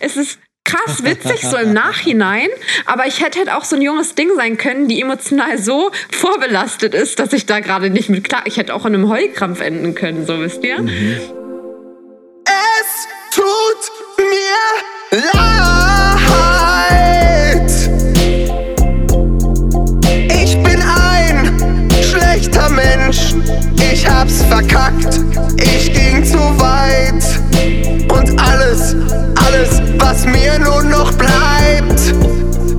es ist krass witzig, so im Nachhinein. Aber ich hätte halt auch so ein junges Ding sein können, die emotional so vorbelastet ist, dass ich da gerade nicht mit klar. Ich hätte auch in einem Heulkrampf enden können, so wisst ihr. Mhm. Es tut mir leid. Ich bin ein schlechter Mensch. Ich hab's verkackt. Ich ging zu weit. Alles, was mir nun noch bleibt,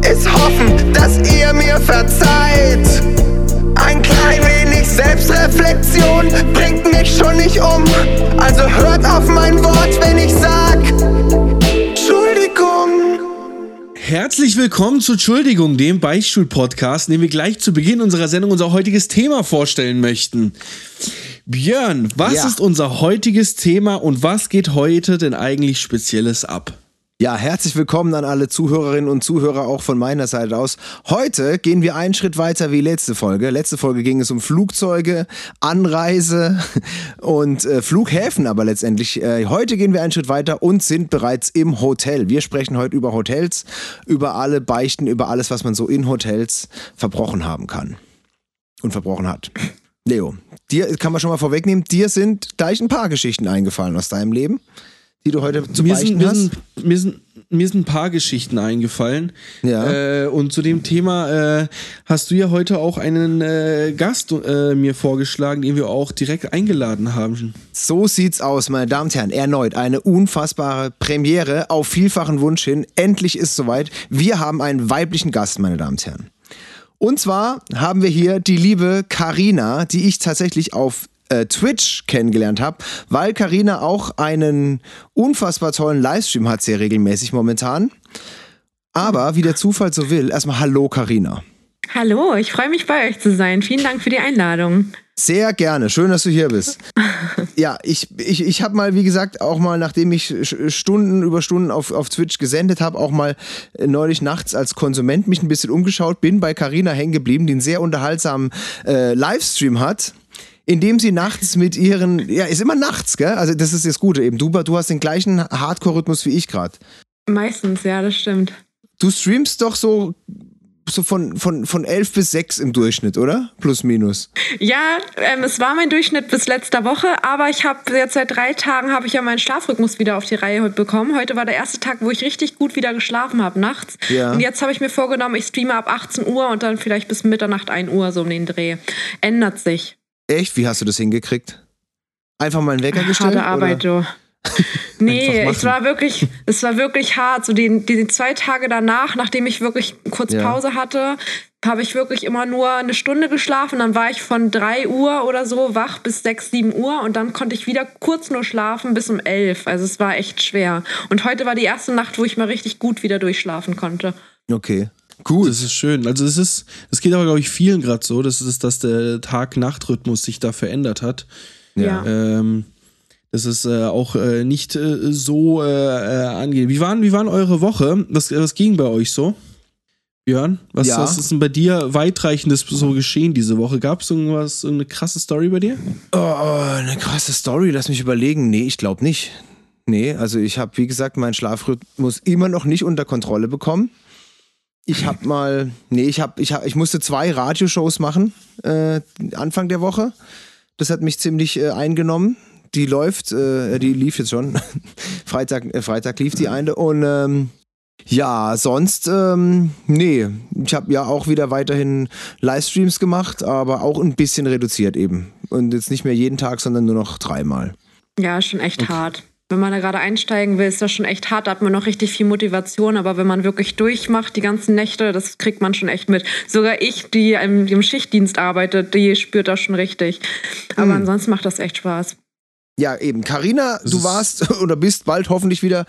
ist hoffen, dass ihr mir verzeiht. Ein klein wenig Selbstreflexion bringt mich schon nicht um. Also hört auf mein Wort, wenn ich sag, Entschuldigung. Herzlich willkommen zu Entschuldigung, dem Beichtstuhl-Podcast, in dem wir gleich zu Beginn unserer Sendung unser heutiges Thema vorstellen möchten. Björn, was ja. ist unser heutiges Thema und was geht heute denn eigentlich Spezielles ab? Ja, herzlich willkommen an alle Zuhörerinnen und Zuhörer auch von meiner Seite aus. Heute gehen wir einen Schritt weiter wie letzte Folge. Letzte Folge ging es um Flugzeuge, Anreise und äh, Flughäfen, aber letztendlich äh, heute gehen wir einen Schritt weiter und sind bereits im Hotel. Wir sprechen heute über Hotels, über alle Beichten, über alles, was man so in Hotels verbrochen haben kann und verbrochen hat. Leo, dir kann man schon mal vorwegnehmen, dir sind gleich ein paar Geschichten eingefallen aus deinem Leben, die du heute zu mir beichten sind, hast. Mir sind, mir, sind, mir sind ein paar Geschichten eingefallen. Ja. Äh, und zu dem Thema äh, hast du ja heute auch einen äh, Gast äh, mir vorgeschlagen, den wir auch direkt eingeladen haben. So sieht's aus, meine Damen und Herren. Erneut eine unfassbare Premiere auf vielfachen Wunsch hin. Endlich ist soweit. Wir haben einen weiblichen Gast, meine Damen und Herren. Und zwar haben wir hier die liebe Karina, die ich tatsächlich auf äh, Twitch kennengelernt habe, weil Karina auch einen unfassbar tollen Livestream hat, sehr regelmäßig momentan. Aber wie der Zufall so will, erstmal Hallo Karina. Hallo, ich freue mich bei euch zu sein. Vielen Dank für die Einladung. Sehr gerne. Schön, dass du hier bist. ja, ich, ich, ich habe mal, wie gesagt, auch mal, nachdem ich Stunden über Stunden auf, auf Twitch gesendet habe, auch mal äh, neulich nachts als Konsument mich ein bisschen umgeschaut, bin bei Carina hängen geblieben, die einen sehr unterhaltsamen äh, Livestream hat indem sie nachts mit ihren, ja, ist immer nachts, gell? Also das ist das Gute eben. Du, du hast den gleichen Hardcore-Rhythmus wie ich gerade. Meistens, ja, das stimmt. Du streamst doch so so von, von, von 11 bis 6 im Durchschnitt, oder? Plus, minus. Ja, ähm, es war mein Durchschnitt bis letzter Woche, aber ich habe jetzt seit drei Tagen habe ich ja meinen Schlafrhythmus wieder auf die Reihe bekommen. Heute war der erste Tag, wo ich richtig gut wieder geschlafen habe nachts. Ja. Und jetzt habe ich mir vorgenommen, ich streame ab 18 Uhr und dann vielleicht bis Mitternacht 1 Uhr so um den Dreh. Ändert sich. Echt? Wie hast du das hingekriegt? Einfach mal einen Wecker gestellt? Harte Arbeit, oder? du. nee, es war wirklich, es war wirklich hart. So die, die zwei Tage danach, nachdem ich wirklich kurz ja. Pause hatte, habe ich wirklich immer nur eine Stunde geschlafen. Dann war ich von 3 Uhr oder so wach bis 6, 7 Uhr und dann konnte ich wieder kurz nur schlafen bis um 11. Also es war echt schwer. Und heute war die erste Nacht, wo ich mal richtig gut wieder durchschlafen konnte. Okay. Cool. Das ist schön. Also es ist, es geht aber, glaube ich, vielen gerade so, dass, ist, dass der Tag-Nacht-Rhythmus sich da verändert hat. Ja. Ähm, das ist äh, auch äh, nicht äh, so äh, äh, angenehm. Wie waren, wie waren eure Woche? Was, was ging bei euch so? Björn, was, ja. was ist denn bei dir weitreichendes so geschehen diese Woche? Gab es irgendwas, eine krasse Story bei dir? Oh, eine krasse Story, lass mich überlegen. Nee, ich glaube nicht. Nee, also ich habe, wie gesagt, meinen Schlafrhythmus immer noch nicht unter Kontrolle bekommen. Ich habe mal, nee, ich habe, ich, hab, ich musste zwei Radioshows machen äh, Anfang der Woche. Das hat mich ziemlich äh, eingenommen die läuft, äh, die lief jetzt schon. Freitag, äh, Freitag lief die eine und ähm, ja, sonst, ähm, nee. Ich habe ja auch wieder weiterhin Livestreams gemacht, aber auch ein bisschen reduziert eben. Und jetzt nicht mehr jeden Tag, sondern nur noch dreimal. Ja, schon echt okay. hart. Wenn man da gerade einsteigen will, ist das schon echt hart. Da hat man noch richtig viel Motivation. Aber wenn man wirklich durchmacht, die ganzen Nächte, das kriegt man schon echt mit. Sogar ich, die im, im Schichtdienst arbeitet, die spürt das schon richtig. Aber mhm. ansonsten macht das echt Spaß. Ja, eben. Karina, du warst oder bist bald hoffentlich wieder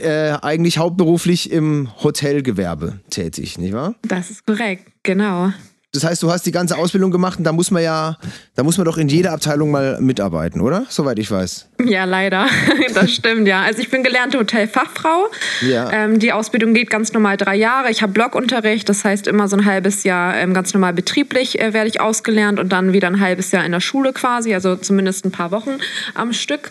äh, eigentlich hauptberuflich im Hotelgewerbe tätig, nicht wahr? Das ist korrekt, genau. Das heißt, du hast die ganze Ausbildung gemacht und da muss man ja, da muss man doch in jeder Abteilung mal mitarbeiten, oder? Soweit ich weiß. Ja, leider. Das stimmt, ja. Also ich bin gelernte Hotelfachfrau. Ja. Ähm, die Ausbildung geht ganz normal drei Jahre. Ich habe Blogunterricht, das heißt immer so ein halbes Jahr ähm, ganz normal betrieblich äh, werde ich ausgelernt und dann wieder ein halbes Jahr in der Schule quasi, also zumindest ein paar Wochen am Stück.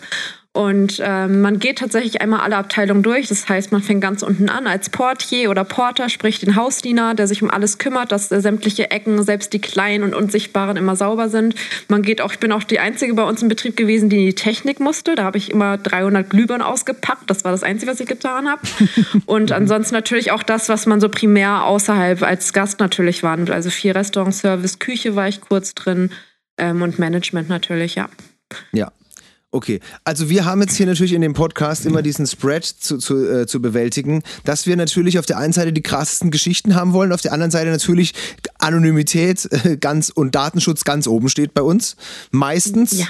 Und ähm, man geht tatsächlich einmal alle Abteilungen durch. Das heißt, man fängt ganz unten an als Portier oder Porter, sprich den Hausdiener, der sich um alles kümmert, dass äh, sämtliche Ecken, selbst die kleinen und unsichtbaren, immer sauber sind. Man geht auch, ich bin auch die Einzige bei uns im Betrieb gewesen, die in die Technik musste. Da habe ich immer 300 Glühbirnen ausgepackt. Das war das Einzige, was ich getan habe. und ansonsten natürlich auch das, was man so primär außerhalb als Gast natürlich wahrnimmt. Also viel Restaurant-Service, Küche war ich kurz drin ähm, und Management natürlich, ja. Ja, Okay, also wir haben jetzt hier natürlich in dem Podcast immer diesen Spread zu, zu, äh, zu bewältigen, dass wir natürlich auf der einen Seite die krassesten Geschichten haben wollen, auf der anderen Seite natürlich Anonymität äh, ganz und Datenschutz ganz oben steht bei uns. Meistens. Ja.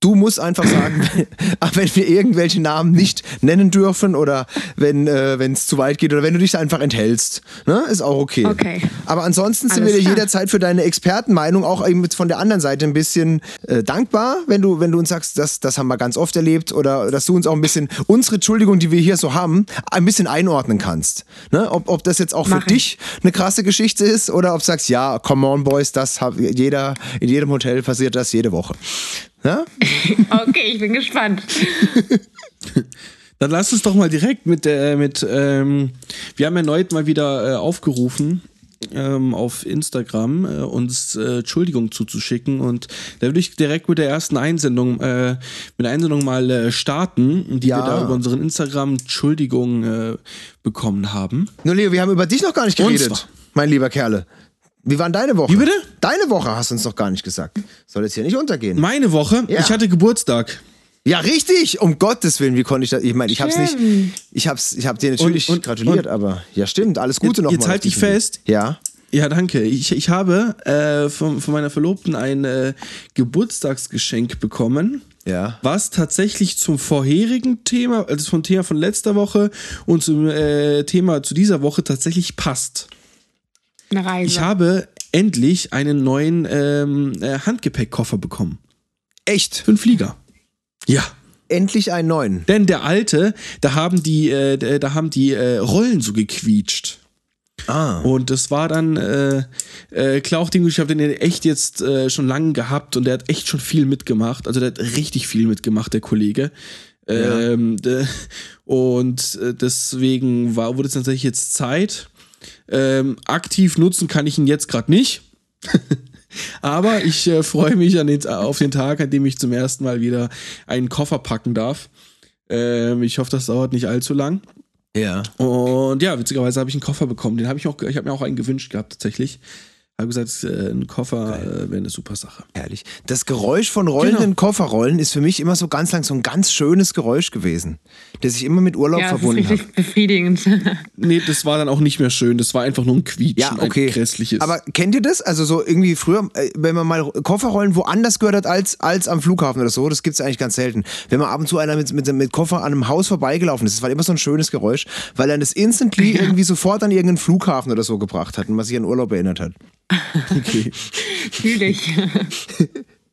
Du musst einfach sagen, wenn wir irgendwelche Namen nicht nennen dürfen oder wenn äh, es zu weit geht oder wenn du dich einfach enthältst, ne? ist auch okay. okay. Aber ansonsten sind wir dir jederzeit für deine Expertenmeinung auch eben von der anderen Seite ein bisschen äh, dankbar, wenn du, wenn du uns sagst, das, das haben wir ganz oft erlebt oder dass du uns auch ein bisschen unsere Entschuldigung, die wir hier so haben, ein bisschen einordnen kannst. Ne? Ob, ob das jetzt auch Mach für ich. dich eine krasse Geschichte ist oder ob du sagst, ja, come on, Boys, das hat jeder, in jedem Hotel passiert das jede Woche. Ja? okay, ich bin gespannt. Dann lass uns doch mal direkt mit, äh, mit ähm, wir haben erneut mal wieder äh, aufgerufen, ähm, auf Instagram äh, uns äh, Entschuldigung zuzuschicken und da würde ich direkt mit der ersten Einsendung, äh, mit der Einsendung mal äh, starten, die ja. wir da über unseren Instagram Entschuldigung äh, bekommen haben. Nur Leo, wir haben über dich noch gar nicht geredet, mein lieber Kerle. Wie war deine Woche? Wie bitte? Deine Woche hast du uns doch gar nicht gesagt. Soll jetzt hier nicht untergehen. Meine Woche? Ja. Ich hatte Geburtstag. Ja, richtig. Um Gottes Willen, wie konnte ich das? Ich meine, ich hab's nicht. Ich hab's, ich hab dir natürlich und, und, gratuliert, und, aber ja, stimmt. Alles Gute noch. Jetzt halt dich fest. Ja. Ja, danke. Ich, ich habe äh, von, von meiner Verlobten ein äh, Geburtstagsgeschenk bekommen. Ja. Was tatsächlich zum vorherigen Thema, also vom Thema von letzter Woche und zum äh, Thema zu dieser Woche tatsächlich passt. Eine Reise. Ich habe endlich einen neuen ähm, äh, Handgepäckkoffer bekommen. Echt? Für einen Flieger. Ja. Endlich einen neuen. Denn der alte, da haben die, äh, da haben die äh, Rollen so gequietscht. Ah. Und das war dann äh, äh, ich habe den echt jetzt äh, schon lange gehabt und der hat echt schon viel mitgemacht. Also der hat richtig viel mitgemacht, der Kollege. Ja. Ähm, de, und äh, deswegen war, wurde es tatsächlich jetzt Zeit. Ähm, aktiv nutzen kann ich ihn jetzt gerade nicht. Aber ich äh, freue mich den, auf den Tag, an dem ich zum ersten Mal wieder einen Koffer packen darf. Ähm, ich hoffe, das dauert nicht allzu lang. Ja. Und ja, witzigerweise habe ich einen Koffer bekommen. Den habe ich auch, ich habe mir auch einen gewünscht gehabt tatsächlich habe gesagt, äh, ein Koffer äh, wäre eine super Sache. Herrlich. Das Geräusch von rollenden genau. Kofferrollen ist für mich immer so ganz lang so ein ganz schönes Geräusch gewesen, das ich immer mit Urlaub ja, verbunden habe. Das ist richtig befriedigend. nee, das war dann auch nicht mehr schön. Das war einfach nur ein Quietschen, ja, okay. ein grässliches. Aber kennt ihr das? Also so irgendwie früher, äh, wenn man mal Kofferrollen woanders gehört hat als, als am Flughafen oder so, das gibt es eigentlich ganz selten. Wenn man ab und zu einer mit, mit, mit Koffer an einem Haus vorbeigelaufen ist, das war immer so ein schönes Geräusch, weil er das instantly ja. irgendwie sofort an irgendeinen Flughafen oder so gebracht hat und was sich an Urlaub erinnert hat. Okay. Fühl dich.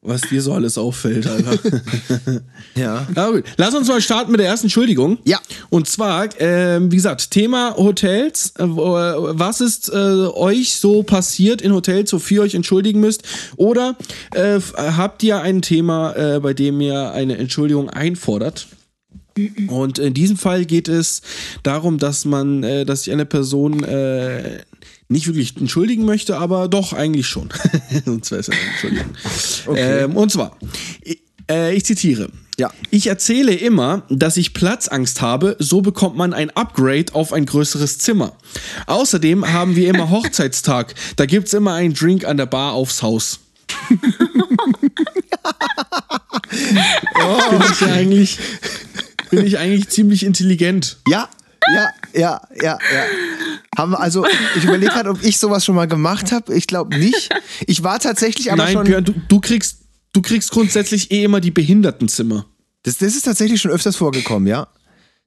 Was dir so alles auffällt, Alter. ja. Na gut. Lass uns mal starten mit der ersten Entschuldigung. Ja. Und zwar, äh, wie gesagt, Thema Hotels. Äh, was ist äh, euch so passiert in Hotels, wofür ihr euch entschuldigen müsst? Oder äh, habt ihr ein Thema, äh, bei dem ihr eine Entschuldigung einfordert? Und in diesem Fall geht es darum, dass man, äh, dass sich eine Person äh, nicht wirklich entschuldigen möchte, aber doch eigentlich schon. und zwar ist eine Entschuldigung. Okay. Ähm, und zwar, ich, äh, ich zitiere. Ja. Ich erzähle immer, dass ich Platzangst habe, so bekommt man ein Upgrade auf ein größeres Zimmer. Außerdem haben wir immer Hochzeitstag. Da gibt es immer einen Drink an der Bar aufs Haus. oh. Finde ich eigentlich bin ich eigentlich ziemlich intelligent. Ja, ja, ja, ja, ja. Haben wir also, ich überlege gerade, ob ich sowas schon mal gemacht habe. Ich glaube nicht. Ich war tatsächlich aber Nein, schon. Björn, du, du, kriegst, du kriegst grundsätzlich eh immer die Behindertenzimmer. Das, das ist tatsächlich schon öfters vorgekommen, ja.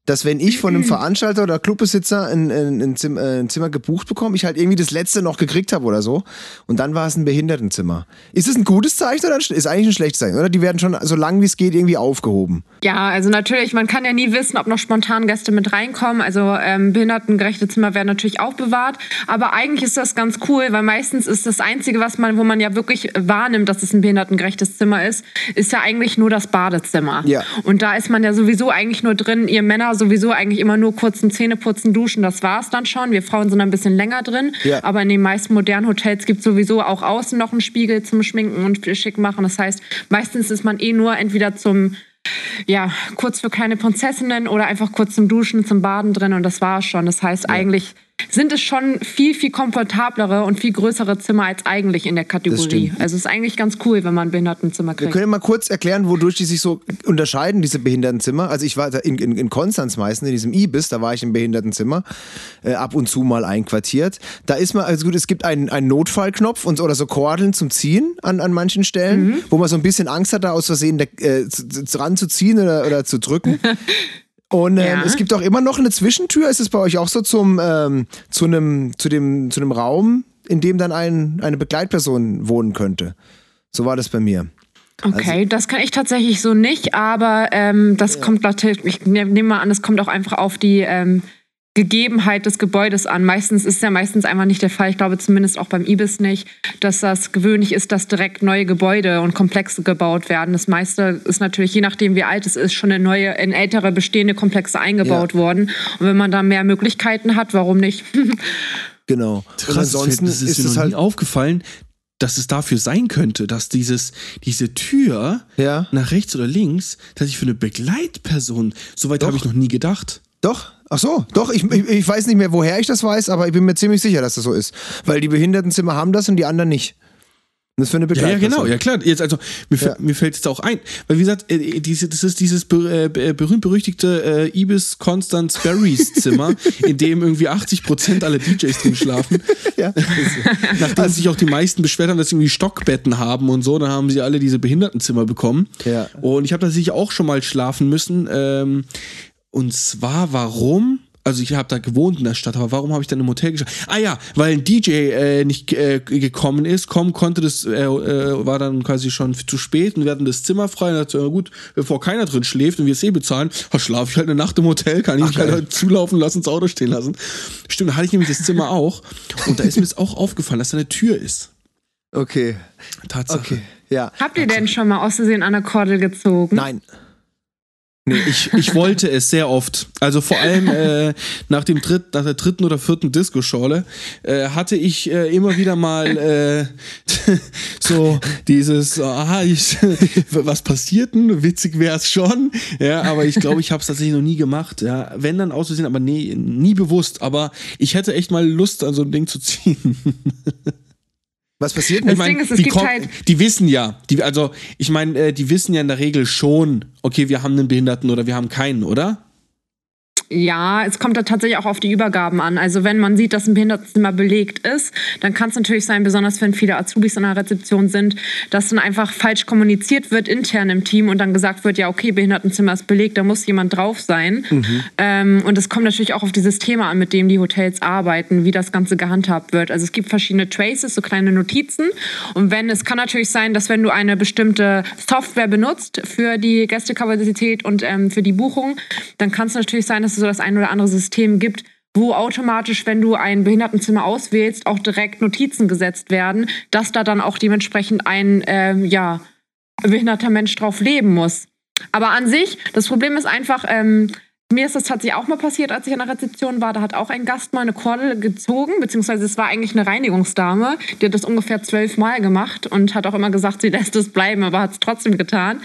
Dass wenn ich von einem Veranstalter oder Clubbesitzer ein, ein, ein, Zimmer, äh, ein Zimmer gebucht bekomme, ich halt irgendwie das letzte noch gekriegt habe oder so. Und dann war es ein Behindertenzimmer. Ist es ein gutes Zeichen oder ist eigentlich ein schlechtes Zeichen? Oder die werden schon so lange wie es geht irgendwie aufgehoben? Ja, also natürlich, man kann ja nie wissen, ob noch spontan Gäste mit reinkommen. Also ähm, behindertengerechte Zimmer werden natürlich auch bewahrt. Aber eigentlich ist das ganz cool, weil meistens ist das Einzige, was man, wo man ja wirklich wahrnimmt, dass es ein behindertengerechtes Zimmer ist, ist ja eigentlich nur das Badezimmer. Ja. Und da ist man ja sowieso eigentlich nur drin, ihr Männer sowieso eigentlich immer nur kurzen Zähneputzen, duschen, das war es dann schon. Wir Frauen sind ein bisschen länger drin, ja. aber in den meisten modernen Hotels gibt es sowieso auch außen noch einen Spiegel zum Schminken und schick machen. Das heißt, meistens ist man eh nur entweder zum ja, kurz für kleine Prinzessinnen oder einfach kurz zum Duschen, zum Baden drin und das war es schon. Das heißt, ja. eigentlich sind es schon viel, viel komfortablere und viel größere Zimmer als eigentlich in der Kategorie. Also es ist eigentlich ganz cool, wenn man ein Behindertenzimmer kriegt. Wir können mal kurz erklären, wodurch die sich so unterscheiden, diese Behindertenzimmer. Also ich war in, in, in Konstanz meistens, in diesem Ibis, da war ich im Behindertenzimmer, äh, ab und zu mal einquartiert. Da ist man, also gut, es gibt einen, einen Notfallknopf und, oder so Kordeln zum Ziehen an, an manchen Stellen, mhm. wo man so ein bisschen Angst hat, da aus Versehen der, äh, dran zu ziehen oder, oder zu drücken. Und ähm, ja. es gibt auch immer noch eine Zwischentür. Ist es bei euch auch so zum, ähm, zu, einem, zu, dem, zu einem Raum, in dem dann ein, eine Begleitperson wohnen könnte? So war das bei mir. Okay, also, das kann ich tatsächlich so nicht, aber ähm, das ja. kommt natürlich, ich nehme mal an, es kommt auch einfach auf die ähm, Gegebenheit des Gebäudes an. Meistens ist ja meistens einfach nicht der Fall, ich glaube zumindest auch beim IBIS nicht, dass das gewöhnlich ist, dass direkt neue Gebäude und Komplexe gebaut werden. Das meiste ist natürlich, je nachdem wie alt es ist, schon in neue, in ältere bestehende Komplexe eingebaut ja. worden. Und wenn man da mehr Möglichkeiten hat, warum nicht? genau. Krass, und ansonsten ist, ist es halt aufgefallen, dass es dafür sein könnte, dass dieses, diese Tür ja. nach rechts oder links, dass ich für eine Begleitperson, soweit habe ich noch nie gedacht. Doch, ach so, doch, ich, ich, ich, weiß nicht mehr, woher ich das weiß, aber ich bin mir ziemlich sicher, dass das so ist. Weil die Behindertenzimmer haben das und die anderen nicht. Das ist für eine Ja, ja, genau, ja klar. Jetzt, also, mir, ja. mir fällt es auch ein. Weil, wie gesagt, äh, diese, das ist dieses äh, berühmt-berüchtigte äh, Ibis Constance Berries Zimmer, in dem irgendwie 80% aller DJs drin schlafen. ja. Nachdem also, sich auch die meisten beschwert haben, dass sie irgendwie Stockbetten haben und so, dann haben sie alle diese Behindertenzimmer bekommen. Ja. Und ich habe tatsächlich auch schon mal schlafen müssen. Ähm, und zwar, warum? Also ich habe da gewohnt in der Stadt, aber warum habe ich dann im Hotel geschaut? Ah ja, weil ein DJ äh, nicht äh, gekommen ist, kommen konnte, das äh, äh, war dann quasi schon zu spät und wir hatten das Zimmer frei und dachte, na gut, bevor keiner drin schläft und wir es eh bezahlen, schlafe ich halt eine Nacht im Hotel, kann ich mich halt zulaufen lassen, ins Auto stehen lassen. Stimmt, da hatte ich nämlich das Zimmer auch und da ist mir jetzt auch aufgefallen, dass da eine Tür ist. Okay. Tatsache. Okay. Ja. Habt ihr denn schon mal aus Versehen an der Kordel gezogen? Nein. Nee, ich, ich wollte es sehr oft. Also vor allem äh, nach, dem Dritt, nach der dritten oder vierten Disco-Schorle äh, hatte ich äh, immer wieder mal äh, so dieses, aha, ich, was passiert denn? Witzig wäre es schon. Ja, aber ich glaube, ich habe es tatsächlich noch nie gemacht. Ja, wenn dann auszusehen, aber nee, nie bewusst. Aber ich hätte echt mal Lust, an so ein Ding zu ziehen. Was passiert denn? Das Ding ist, gibt halt die wissen ja, die, also ich meine, äh, die wissen ja in der Regel schon, okay, wir haben einen Behinderten oder wir haben keinen, oder? Ja, es kommt da tatsächlich auch auf die Übergaben an. Also wenn man sieht, dass ein Behindertenzimmer belegt ist, dann kann es natürlich sein, besonders wenn viele Azubis in der Rezeption sind, dass dann einfach falsch kommuniziert wird intern im Team und dann gesagt wird, ja okay, Behindertenzimmer ist belegt, da muss jemand drauf sein. Mhm. Ähm, und es kommt natürlich auch auf dieses Thema an, mit dem die Hotels arbeiten, wie das Ganze gehandhabt wird. Also es gibt verschiedene Traces, so kleine Notizen. Und wenn es kann natürlich sein, dass wenn du eine bestimmte Software benutzt für die Gästekapazität und ähm, für die Buchung, dann kann es natürlich sein, dass so das ein oder andere System gibt, wo automatisch, wenn du ein Behindertenzimmer auswählst, auch direkt Notizen gesetzt werden, dass da dann auch dementsprechend ein ähm, ja, behinderter Mensch drauf leben muss. Aber an sich, das Problem ist einfach, ähm, mir ist das tatsächlich auch mal passiert, als ich in der Rezeption war. Da hat auch ein Gast mal eine Kordel gezogen, beziehungsweise es war eigentlich eine Reinigungsdame. Die hat das ungefähr zwölf Mal gemacht und hat auch immer gesagt, sie lässt es bleiben, aber hat es trotzdem getan.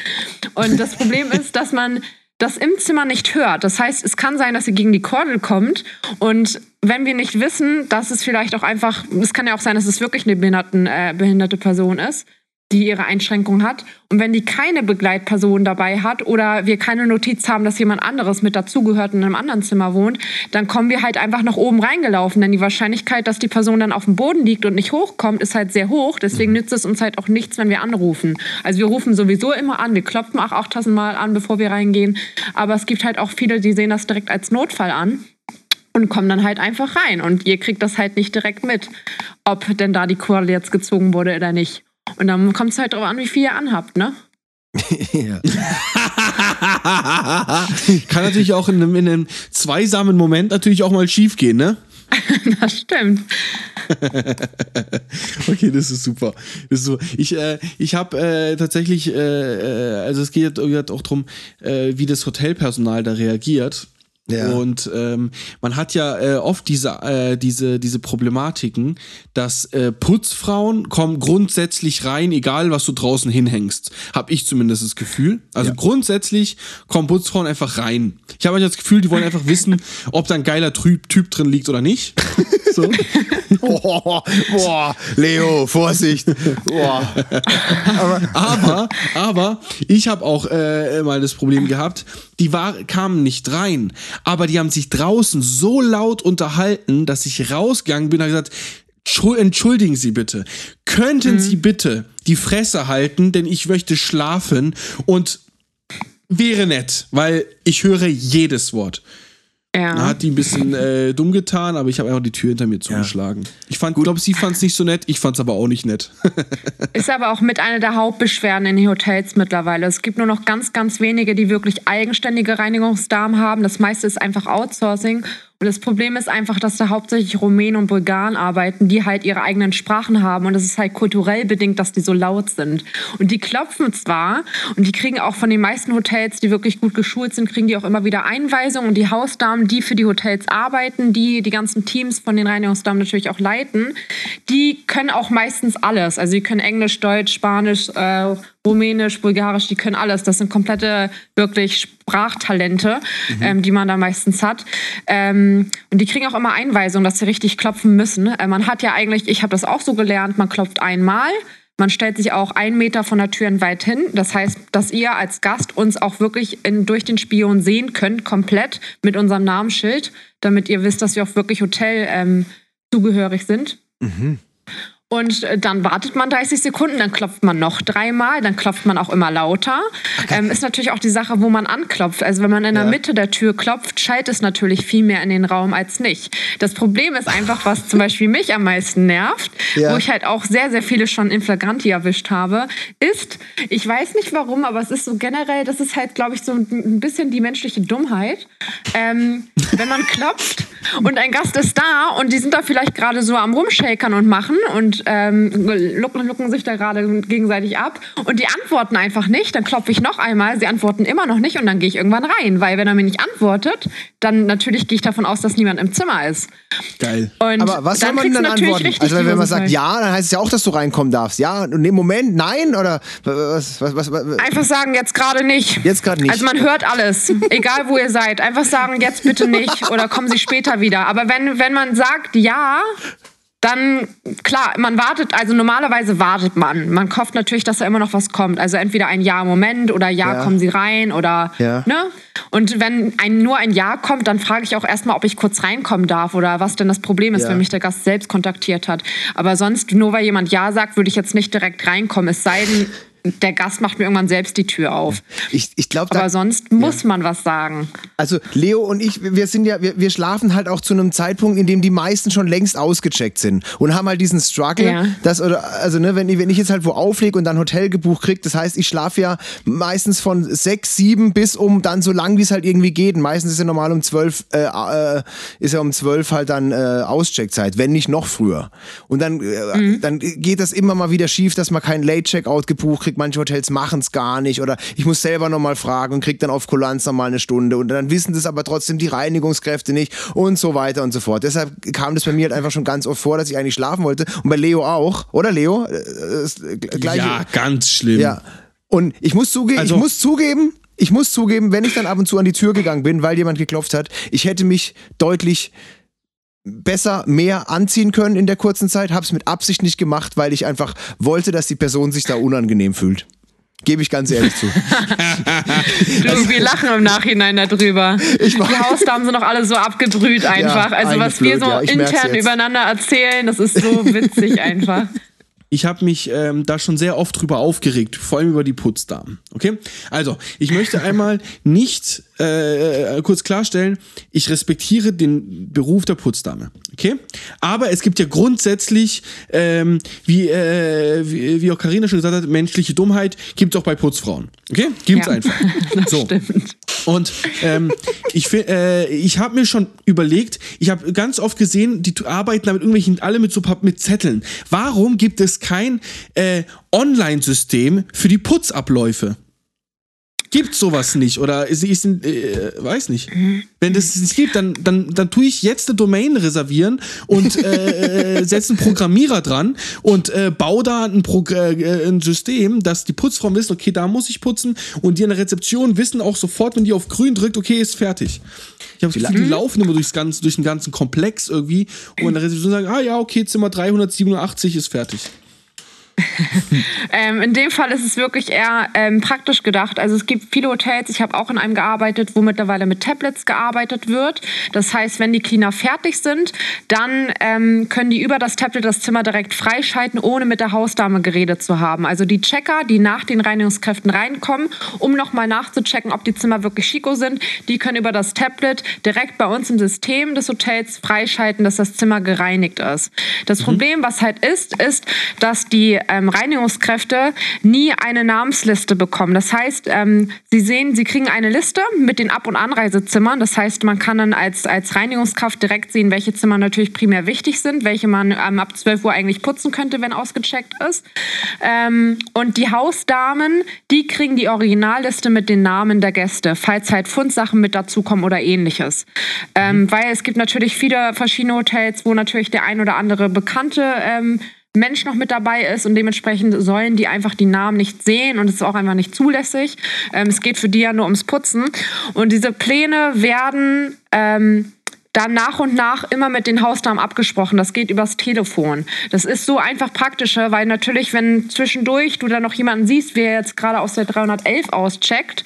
Und das Problem ist, dass man das im Zimmer nicht hört. Das heißt, es kann sein, dass sie gegen die Kordel kommt und wenn wir nicht wissen, dass es vielleicht auch einfach, es kann ja auch sein, dass es wirklich eine behinderten, äh, behinderte Person ist, die ihre Einschränkung hat. Und wenn die keine Begleitperson dabei hat oder wir keine Notiz haben, dass jemand anderes mit dazugehört und in einem anderen Zimmer wohnt, dann kommen wir halt einfach nach oben reingelaufen. Denn die Wahrscheinlichkeit, dass die Person dann auf dem Boden liegt und nicht hochkommt, ist halt sehr hoch. Deswegen mhm. nützt es uns halt auch nichts, wenn wir anrufen. Also wir rufen sowieso immer an. Wir klopfen auch 8000 Mal an, bevor wir reingehen. Aber es gibt halt auch viele, die sehen das direkt als Notfall an und kommen dann halt einfach rein. Und ihr kriegt das halt nicht direkt mit, ob denn da die Qual jetzt gezogen wurde oder nicht. Und dann kommt es halt darauf an, wie viel ihr anhabt, ne? ja. Kann natürlich auch in einem, in einem zweisamen Moment natürlich auch mal schief gehen, ne? das stimmt. okay, das ist super. Das ist super. Ich, äh, ich habe äh, tatsächlich, äh, äh, also es geht auch darum, äh, wie das Hotelpersonal da reagiert. Ja. Und ähm, man hat ja äh, oft diese, äh, diese, diese Problematiken, dass äh, Putzfrauen kommen grundsätzlich rein, egal was du draußen hinhängst. Hab ich zumindest das Gefühl. Also ja. grundsätzlich kommen Putzfrauen einfach rein. Ich habe das Gefühl, die wollen einfach wissen, ob da ein geiler Typ, typ drin liegt oder nicht. So. boah, boah, Leo, Vorsicht. Boah. aber, aber, aber ich habe auch äh, mal das Problem gehabt, die war, kamen nicht rein aber die haben sich draußen so laut unterhalten, dass ich rausgegangen bin und gesagt, entschuldigen Sie bitte, könnten mhm. Sie bitte die Fresse halten, denn ich möchte schlafen und wäre nett, weil ich höre jedes Wort. Ja. Hat die ein bisschen äh, dumm getan, aber ich habe einfach die Tür hinter mir zugeschlagen. Ja. Ich glaube, sie fand es nicht so nett, ich fand es aber auch nicht nett. Ist aber auch mit einer der Hauptbeschwerden in den Hotels mittlerweile. Es gibt nur noch ganz, ganz wenige, die wirklich eigenständige Reinigungsdamen haben. Das meiste ist einfach Outsourcing. Das Problem ist einfach, dass da hauptsächlich Rumänen und Bulgaren arbeiten, die halt ihre eigenen Sprachen haben. Und es ist halt kulturell bedingt, dass die so laut sind. Und die klopfen zwar und die kriegen auch von den meisten Hotels, die wirklich gut geschult sind, kriegen die auch immer wieder Einweisungen. Und die Hausdamen, die für die Hotels arbeiten, die die ganzen Teams von den Reinigungsdamen natürlich auch leiten, die können auch meistens alles. Also die können Englisch, Deutsch, Spanisch, äh, Rumänisch, Bulgarisch, die können alles. Das sind komplette, wirklich Sprachtalente, mhm. ähm, die man da meistens hat. Ähm, und die kriegen auch immer Einweisungen, dass sie richtig klopfen müssen. Äh, man hat ja eigentlich, ich habe das auch so gelernt, man klopft einmal. Man stellt sich auch einen Meter von der Tür weit hin. Das heißt, dass ihr als Gast uns auch wirklich in, durch den Spion sehen könnt, komplett mit unserem Namensschild, damit ihr wisst, dass wir auch wirklich Hotel ähm, zugehörig sind. Mhm. Und äh, dann wartet man 30 Sekunden, dann klopft man noch dreimal, dann klopft man auch immer lauter. Okay. Ähm, ist natürlich auch die Sache, wo man anklopft. Also wenn man in der ja. Mitte der Tür klopft, schallt es natürlich viel mehr in den Raum als nicht. Das Problem ist einfach, was zum Beispiel mich am meisten nervt, ja. wo ich halt auch sehr, sehr viele schon in Flagranti erwischt habe, ist, ich weiß nicht warum, aber es ist so generell, das ist halt, glaube ich, so ein bisschen die menschliche Dummheit. Ähm, wenn man klopft und ein Gast ist da und die sind da vielleicht gerade so am Rumshakern und machen und ähm, lucken, lucken sich da gerade gegenseitig ab und die antworten einfach nicht. Dann klopfe ich noch einmal, sie antworten immer noch nicht und dann gehe ich irgendwann rein, weil wenn er mir nicht antwortet, dann natürlich gehe ich davon aus, dass niemand im Zimmer ist. Geil. Und Aber was soll man denn dann antworten? Also wenn man sagt ja, dann heißt es ja auch, dass du reinkommen darfst. Ja, und im Moment nein oder was, was, was, was Einfach sagen, jetzt gerade nicht. Jetzt gerade nicht. Also man hört alles, egal wo ihr seid. Einfach sagen, jetzt bitte nicht oder kommen Sie später wieder. Aber wenn, wenn man sagt ja, dann, klar, man wartet, also normalerweise wartet man. Man hofft natürlich, dass da immer noch was kommt. Also entweder ein Ja-Moment oder Ja, ja, kommen Sie rein oder, ja. ne? Und wenn ein, nur ein Ja kommt, dann frage ich auch erstmal, ob ich kurz reinkommen darf oder was denn das Problem ist, ja. wenn mich der Gast selbst kontaktiert hat. Aber sonst, nur weil jemand Ja sagt, würde ich jetzt nicht direkt reinkommen. Es sei denn, der Gast macht mir irgendwann selbst die Tür auf. Ich, ich glaub, Aber sonst muss ja. man was sagen. Also Leo und ich, wir sind ja, wir, wir, schlafen halt auch zu einem Zeitpunkt, in dem die meisten schon längst ausgecheckt sind und haben halt diesen Struggle, ja. dass oder also ne, wenn ich, wenn ich jetzt halt wo auflege und dann Hotel gebucht kriege, das heißt, ich schlafe ja meistens von sechs, sieben bis um dann so lang, wie es halt irgendwie geht. Und meistens ist ja normal um zwölf, äh, äh, ist ja um zwölf halt dann äh, Auscheckzeit, wenn nicht noch früher. Und dann, äh, mhm. dann geht das immer mal wieder schief, dass man keinen Late Checkout gebucht kriegt kriegt, manche Hotels machen es gar nicht oder ich muss selber nochmal fragen und krieg dann auf Kulanz nochmal eine Stunde und dann wissen das aber trotzdem die Reinigungskräfte nicht und so weiter und so fort. Deshalb kam das bei mir halt einfach schon ganz oft vor, dass ich eigentlich schlafen wollte und bei Leo auch, oder Leo? Äh, ja, ganz schlimm. Ja. Und ich muss, zuge also, ich muss zugeben, ich muss zugeben, wenn ich dann ab und zu an die Tür gegangen bin, weil jemand geklopft hat, ich hätte mich deutlich besser mehr anziehen können in der kurzen Zeit, habe es mit Absicht nicht gemacht, weil ich einfach wollte, dass die Person sich da unangenehm fühlt. Gebe ich ganz ehrlich zu. du, wir lachen im Nachhinein darüber. Die Hausdamen sind doch alle so abgebrüht einfach. Ja, also was wir so ja, intern übereinander erzählen, das ist so witzig einfach ich habe mich ähm, da schon sehr oft drüber aufgeregt, vor allem über die Putzdamen. Okay? Also, ich möchte einmal nicht äh, kurz klarstellen, ich respektiere den Beruf der Putzdame. Okay? Aber es gibt ja grundsätzlich, ähm, wie, äh, wie, wie auch Karina schon gesagt hat, menschliche Dummheit gibt es auch bei Putzfrauen. Okay? Gibt's ja, einfach. So. stimmt. Und ähm, ich, äh, ich habe mir schon überlegt, ich habe ganz oft gesehen, die arbeiten damit irgendwelchen, alle mit so mit Zetteln. Warum gibt es kein äh, Online-System für die Putzabläufe? Gibt sowas nicht oder ist, ist äh, weiß nicht. Wenn das nicht gibt, dann, dann, dann tue ich jetzt eine Domain reservieren und äh, äh setze einen Programmierer dran und äh, baue da ein, Pro äh, ein System, dass die Putzfrauen wissen, okay, da muss ich putzen und die an der Rezeption wissen auch sofort, wenn die auf grün drückt, okay, ist fertig. Ich habe das Gefühl, die laufen immer durchs ganze, durch den ganzen Komplex irgendwie und an der Rezeption sagen, ah ja, okay, Zimmer 387 ist fertig. ähm, in dem Fall ist es wirklich eher ähm, praktisch gedacht. Also es gibt viele Hotels, ich habe auch in einem gearbeitet, wo mittlerweile mit Tablets gearbeitet wird. Das heißt, wenn die Cleaner fertig sind, dann ähm, können die über das Tablet das Zimmer direkt freischalten, ohne mit der Hausdame geredet zu haben. Also die Checker, die nach den Reinigungskräften reinkommen, um nochmal nachzuchecken, ob die Zimmer wirklich Chico sind, die können über das Tablet direkt bei uns im System des Hotels freischalten, dass das Zimmer gereinigt ist. Das mhm. Problem, was halt ist, ist, dass die ähm, Reinigungskräfte nie eine Namensliste bekommen. Das heißt, ähm, sie sehen, sie kriegen eine Liste mit den Ab- und Anreisezimmern. Das heißt, man kann dann als, als Reinigungskraft direkt sehen, welche Zimmer natürlich primär wichtig sind, welche man ähm, ab 12 Uhr eigentlich putzen könnte, wenn ausgecheckt ist. Ähm, und die Hausdamen, die kriegen die Originalliste mit den Namen der Gäste, falls halt Fundsachen mit dazukommen oder ähnliches. Ähm, weil es gibt natürlich viele verschiedene Hotels, wo natürlich der ein oder andere Bekannte ähm, Mensch noch mit dabei ist und dementsprechend sollen die einfach die Namen nicht sehen und es ist auch einfach nicht zulässig. Ähm, es geht für die ja nur ums Putzen und diese Pläne werden ähm, dann nach und nach immer mit den Hausdamen abgesprochen. Das geht übers Telefon. Das ist so einfach praktischer, weil natürlich, wenn zwischendurch du da noch jemanden siehst, wer jetzt gerade aus der 311 auscheckt,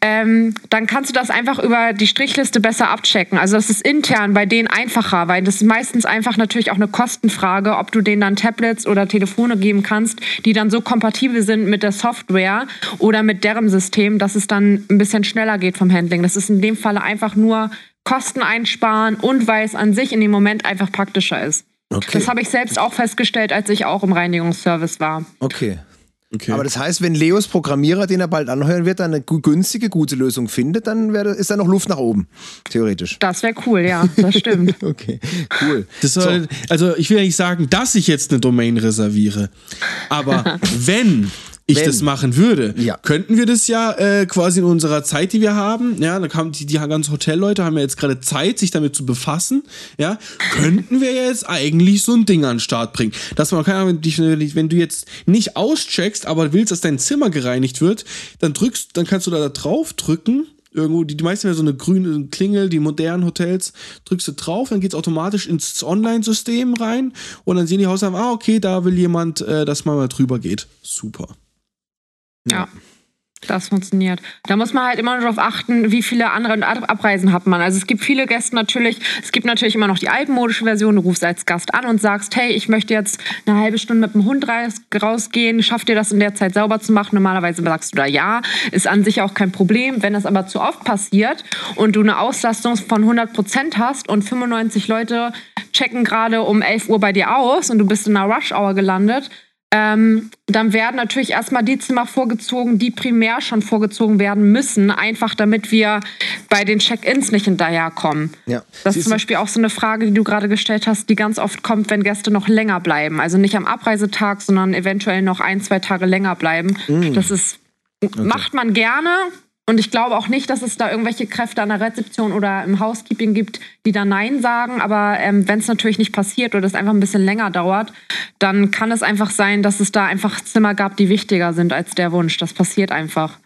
ähm, dann kannst du das einfach über die Strichliste besser abchecken. Also das ist intern bei denen einfacher, weil das ist meistens einfach natürlich auch eine Kostenfrage, ob du denen dann Tablets oder Telefone geben kannst, die dann so kompatibel sind mit der Software oder mit deren System, dass es dann ein bisschen schneller geht vom Handling. Das ist in dem Falle einfach nur Kosten einsparen und weil es an sich in dem Moment einfach praktischer ist. Okay. Das habe ich selbst auch festgestellt, als ich auch im Reinigungsservice war. Okay. Okay. Aber das heißt, wenn Leos Programmierer, den er bald anheuern wird, dann eine günstige, gute Lösung findet, dann wär, ist da noch Luft nach oben, theoretisch. Das wäre cool, ja, das stimmt. okay, cool. Soll, so. Also ich will ja nicht sagen, dass ich jetzt eine Domain reserviere, aber wenn ich Wenn. das machen würde, ja. könnten wir das ja äh, quasi in unserer Zeit, die wir haben, ja, da kamen die, die ganzen Hotelleute haben ja jetzt gerade Zeit, sich damit zu befassen, ja, könnten wir jetzt eigentlich so ein Ding an den Start bringen. Dass man, keine Ahnung, wenn du jetzt nicht auscheckst, aber willst, dass dein Zimmer gereinigt wird, dann drückst, dann kannst du da drauf drücken irgendwo, die, die meisten haben so eine grüne Klingel, die modernen Hotels, drückst du drauf, dann geht es automatisch ins Online-System rein und dann sehen die Haushaben, ah, okay, da will jemand, äh, dass man mal drüber geht. Super. Ja. Das funktioniert. Da muss man halt immer nur darauf achten, wie viele andere Abreisen hat man. Also es gibt viele Gäste natürlich, es gibt natürlich immer noch die altmodische Version, du rufst als Gast an und sagst, hey, ich möchte jetzt eine halbe Stunde mit dem Hund rausgehen, schafft dir das in der Zeit sauber zu machen? Normalerweise sagst du da ja, ist an sich auch kein Problem. Wenn das aber zu oft passiert und du eine Auslastung von 100 Prozent hast und 95 Leute checken gerade um 11 Uhr bei dir aus und du bist in einer Rush-Hour gelandet, ähm, dann werden natürlich erstmal die Zimmer vorgezogen, die primär schon vorgezogen werden müssen, einfach damit wir bei den Check-ins nicht hinterherkommen. Ja. Das ist zum Beispiel auch so eine Frage, die du gerade gestellt hast, die ganz oft kommt, wenn Gäste noch länger bleiben. Also nicht am Abreisetag, sondern eventuell noch ein, zwei Tage länger bleiben. Mm. Das ist, okay. macht man gerne, und ich glaube auch nicht, dass es da irgendwelche Kräfte an der Rezeption oder im Housekeeping gibt, die da Nein sagen. Aber ähm, wenn es natürlich nicht passiert oder es einfach ein bisschen länger dauert, dann kann es einfach sein, dass es da einfach Zimmer gab, die wichtiger sind als der Wunsch. Das passiert einfach.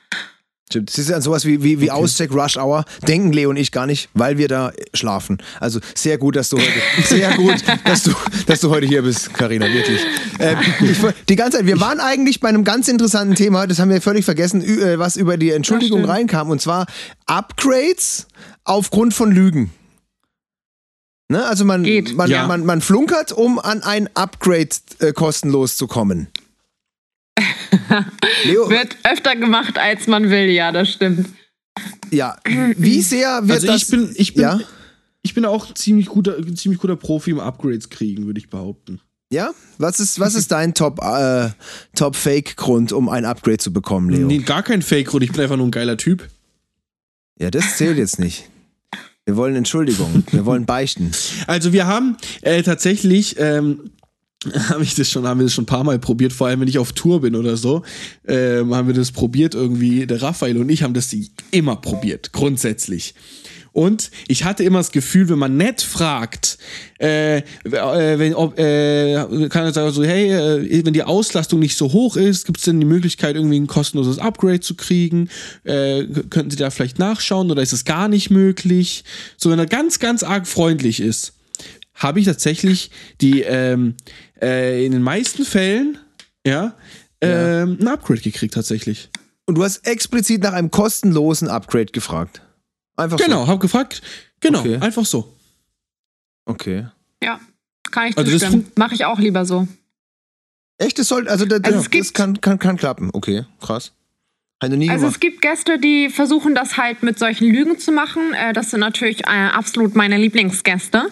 Stimmt. Das ist ja sowas wie, wie, wie okay. Auscheck Rush Hour. Denken Leo und ich gar nicht, weil wir da schlafen. Also sehr gut, dass du heute, sehr gut, dass du, dass du heute hier bist, Karina, wirklich. Äh, ich, die ganze Zeit, wir waren eigentlich bei einem ganz interessanten Thema, das haben wir völlig vergessen, äh, was über die Entschuldigung reinkam, und zwar Upgrades aufgrund von Lügen. Ne? Also man, man, ja. man, man, flunkert, um an ein Upgrade äh, kostenlos zu kommen. Leo, wird öfter gemacht, als man will, ja, das stimmt. Ja, wie sehr wird also das... Ich bin, ich bin, ja? ich bin auch ziemlich guter, ziemlich guter Profi im Upgrades kriegen, würde ich behaupten. Ja? Was ist, was ist dein Top, äh, Top Fake-Grund, um ein Upgrade zu bekommen, Leo? Nee, gar kein Fake-Grund, ich bin einfach nur ein geiler Typ. Ja, das zählt jetzt nicht. Wir wollen Entschuldigung, wir wollen beichten. Also wir haben äh, tatsächlich ähm, habe ich das schon, haben wir das schon ein paar Mal probiert, vor allem wenn ich auf Tour bin oder so, ähm, haben wir das probiert irgendwie. Der Raphael und ich haben das immer probiert, grundsätzlich. Und ich hatte immer das Gefühl, wenn man nett fragt, äh, äh, wenn, ob, äh, kann er sagen so, hey, äh, wenn die Auslastung nicht so hoch ist, gibt es denn die Möglichkeit, irgendwie ein kostenloses Upgrade zu kriegen? Äh, könnten Sie da vielleicht nachschauen oder ist es gar nicht möglich? So, wenn er ganz, ganz arg freundlich ist, habe ich tatsächlich die ähm, äh, in den meisten Fällen ja, ja. Ähm, ein Upgrade gekriegt tatsächlich. Und du hast explizit nach einem kostenlosen Upgrade gefragt. Einfach genau, so. hab gefragt. Genau, okay. einfach so. Okay. Ja, kann ich also zustimmen. Mache ich auch lieber so. Echt, das soll, also, das, also das kann, kann, kann klappen. Okay, krass. Also gemacht. es gibt Gäste, die versuchen das halt mit solchen Lügen zu machen. Äh, das sind natürlich äh, absolut meine Lieblingsgäste.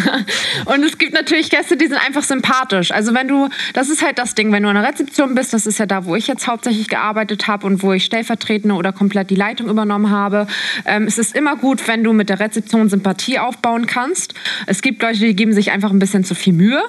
und es gibt natürlich Gäste, die sind einfach sympathisch. Also wenn du, das ist halt das Ding, wenn du an der Rezeption bist, das ist ja da, wo ich jetzt hauptsächlich gearbeitet habe und wo ich stellvertretende oder komplett die Leitung übernommen habe. Ähm, es ist immer gut, wenn du mit der Rezeption Sympathie aufbauen kannst. Es gibt Leute, die geben sich einfach ein bisschen zu viel Mühe.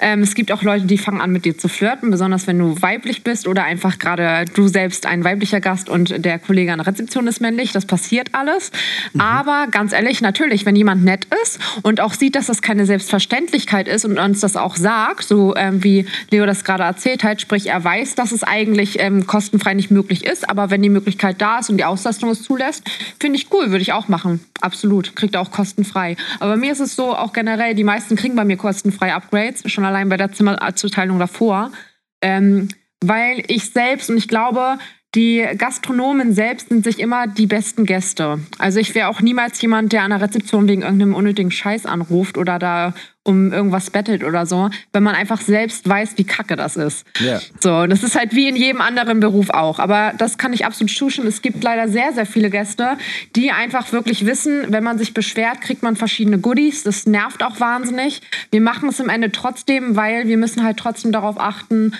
Ähm, es gibt auch Leute, die fangen an mit dir zu flirten, besonders wenn du weiblich bist oder einfach gerade du selbst ein weiblicher weiblicher Gast und der Kollege an der Rezeption ist männlich. Das passiert alles. Mhm. Aber ganz ehrlich, natürlich, wenn jemand nett ist und auch sieht, dass das keine Selbstverständlichkeit ist und uns das auch sagt, so ähm, wie Leo das gerade erzählt hat, sprich, er weiß, dass es eigentlich ähm, kostenfrei nicht möglich ist, aber wenn die Möglichkeit da ist und die Auslastung es zulässt, finde ich cool, würde ich auch machen. Absolut. Kriegt auch kostenfrei. Aber bei mir ist es so, auch generell, die meisten kriegen bei mir kostenfrei Upgrades, schon allein bei der Zimmerzuteilung davor. Ähm, weil ich selbst, und ich glaube, die Gastronomen selbst sind sich immer die besten Gäste. Also ich wäre auch niemals jemand, der an der Rezeption wegen irgendeinem unnötigen Scheiß anruft oder da um irgendwas bettelt oder so, wenn man einfach selbst weiß, wie kacke das ist. Yeah. So, das ist halt wie in jedem anderen Beruf auch. Aber das kann ich absolut zustimmen. Es gibt leider sehr, sehr viele Gäste, die einfach wirklich wissen, wenn man sich beschwert, kriegt man verschiedene Goodies. Das nervt auch wahnsinnig. Wir machen es im Ende trotzdem, weil wir müssen halt trotzdem darauf achten,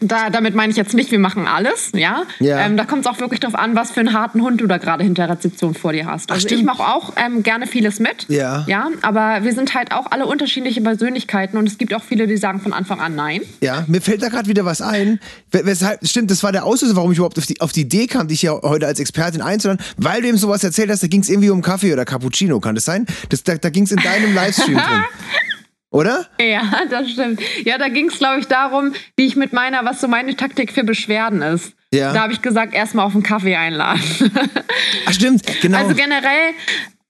da, damit meine ich jetzt nicht, wir machen alles, ja. ja. Ähm, da kommt es auch wirklich darauf an, was für einen harten Hund du da gerade hinter der Rezeption vor dir hast. Also Ach, ich mache auch ähm, gerne vieles mit, ja. ja. Aber wir sind halt auch alle unterschiedliche Persönlichkeiten und es gibt auch viele, die sagen von Anfang an nein. Ja, mir fällt da gerade wieder was ein. Weshalb, stimmt, das war der Auslöser, warum ich überhaupt auf die, auf die Idee kam, dich ja heute als Expertin einzuladen, weil du eben sowas erzählt hast, da ging es irgendwie um Kaffee oder Cappuccino, kann das sein? Das, da da ging es in deinem Livestream drin. Oder? Ja, das stimmt. Ja, da ging es, glaube ich, darum, wie ich mit meiner, was so meine Taktik für Beschwerden ist. Ja. Da habe ich gesagt, erstmal auf einen Kaffee einladen. Ach, stimmt, genau. Also generell,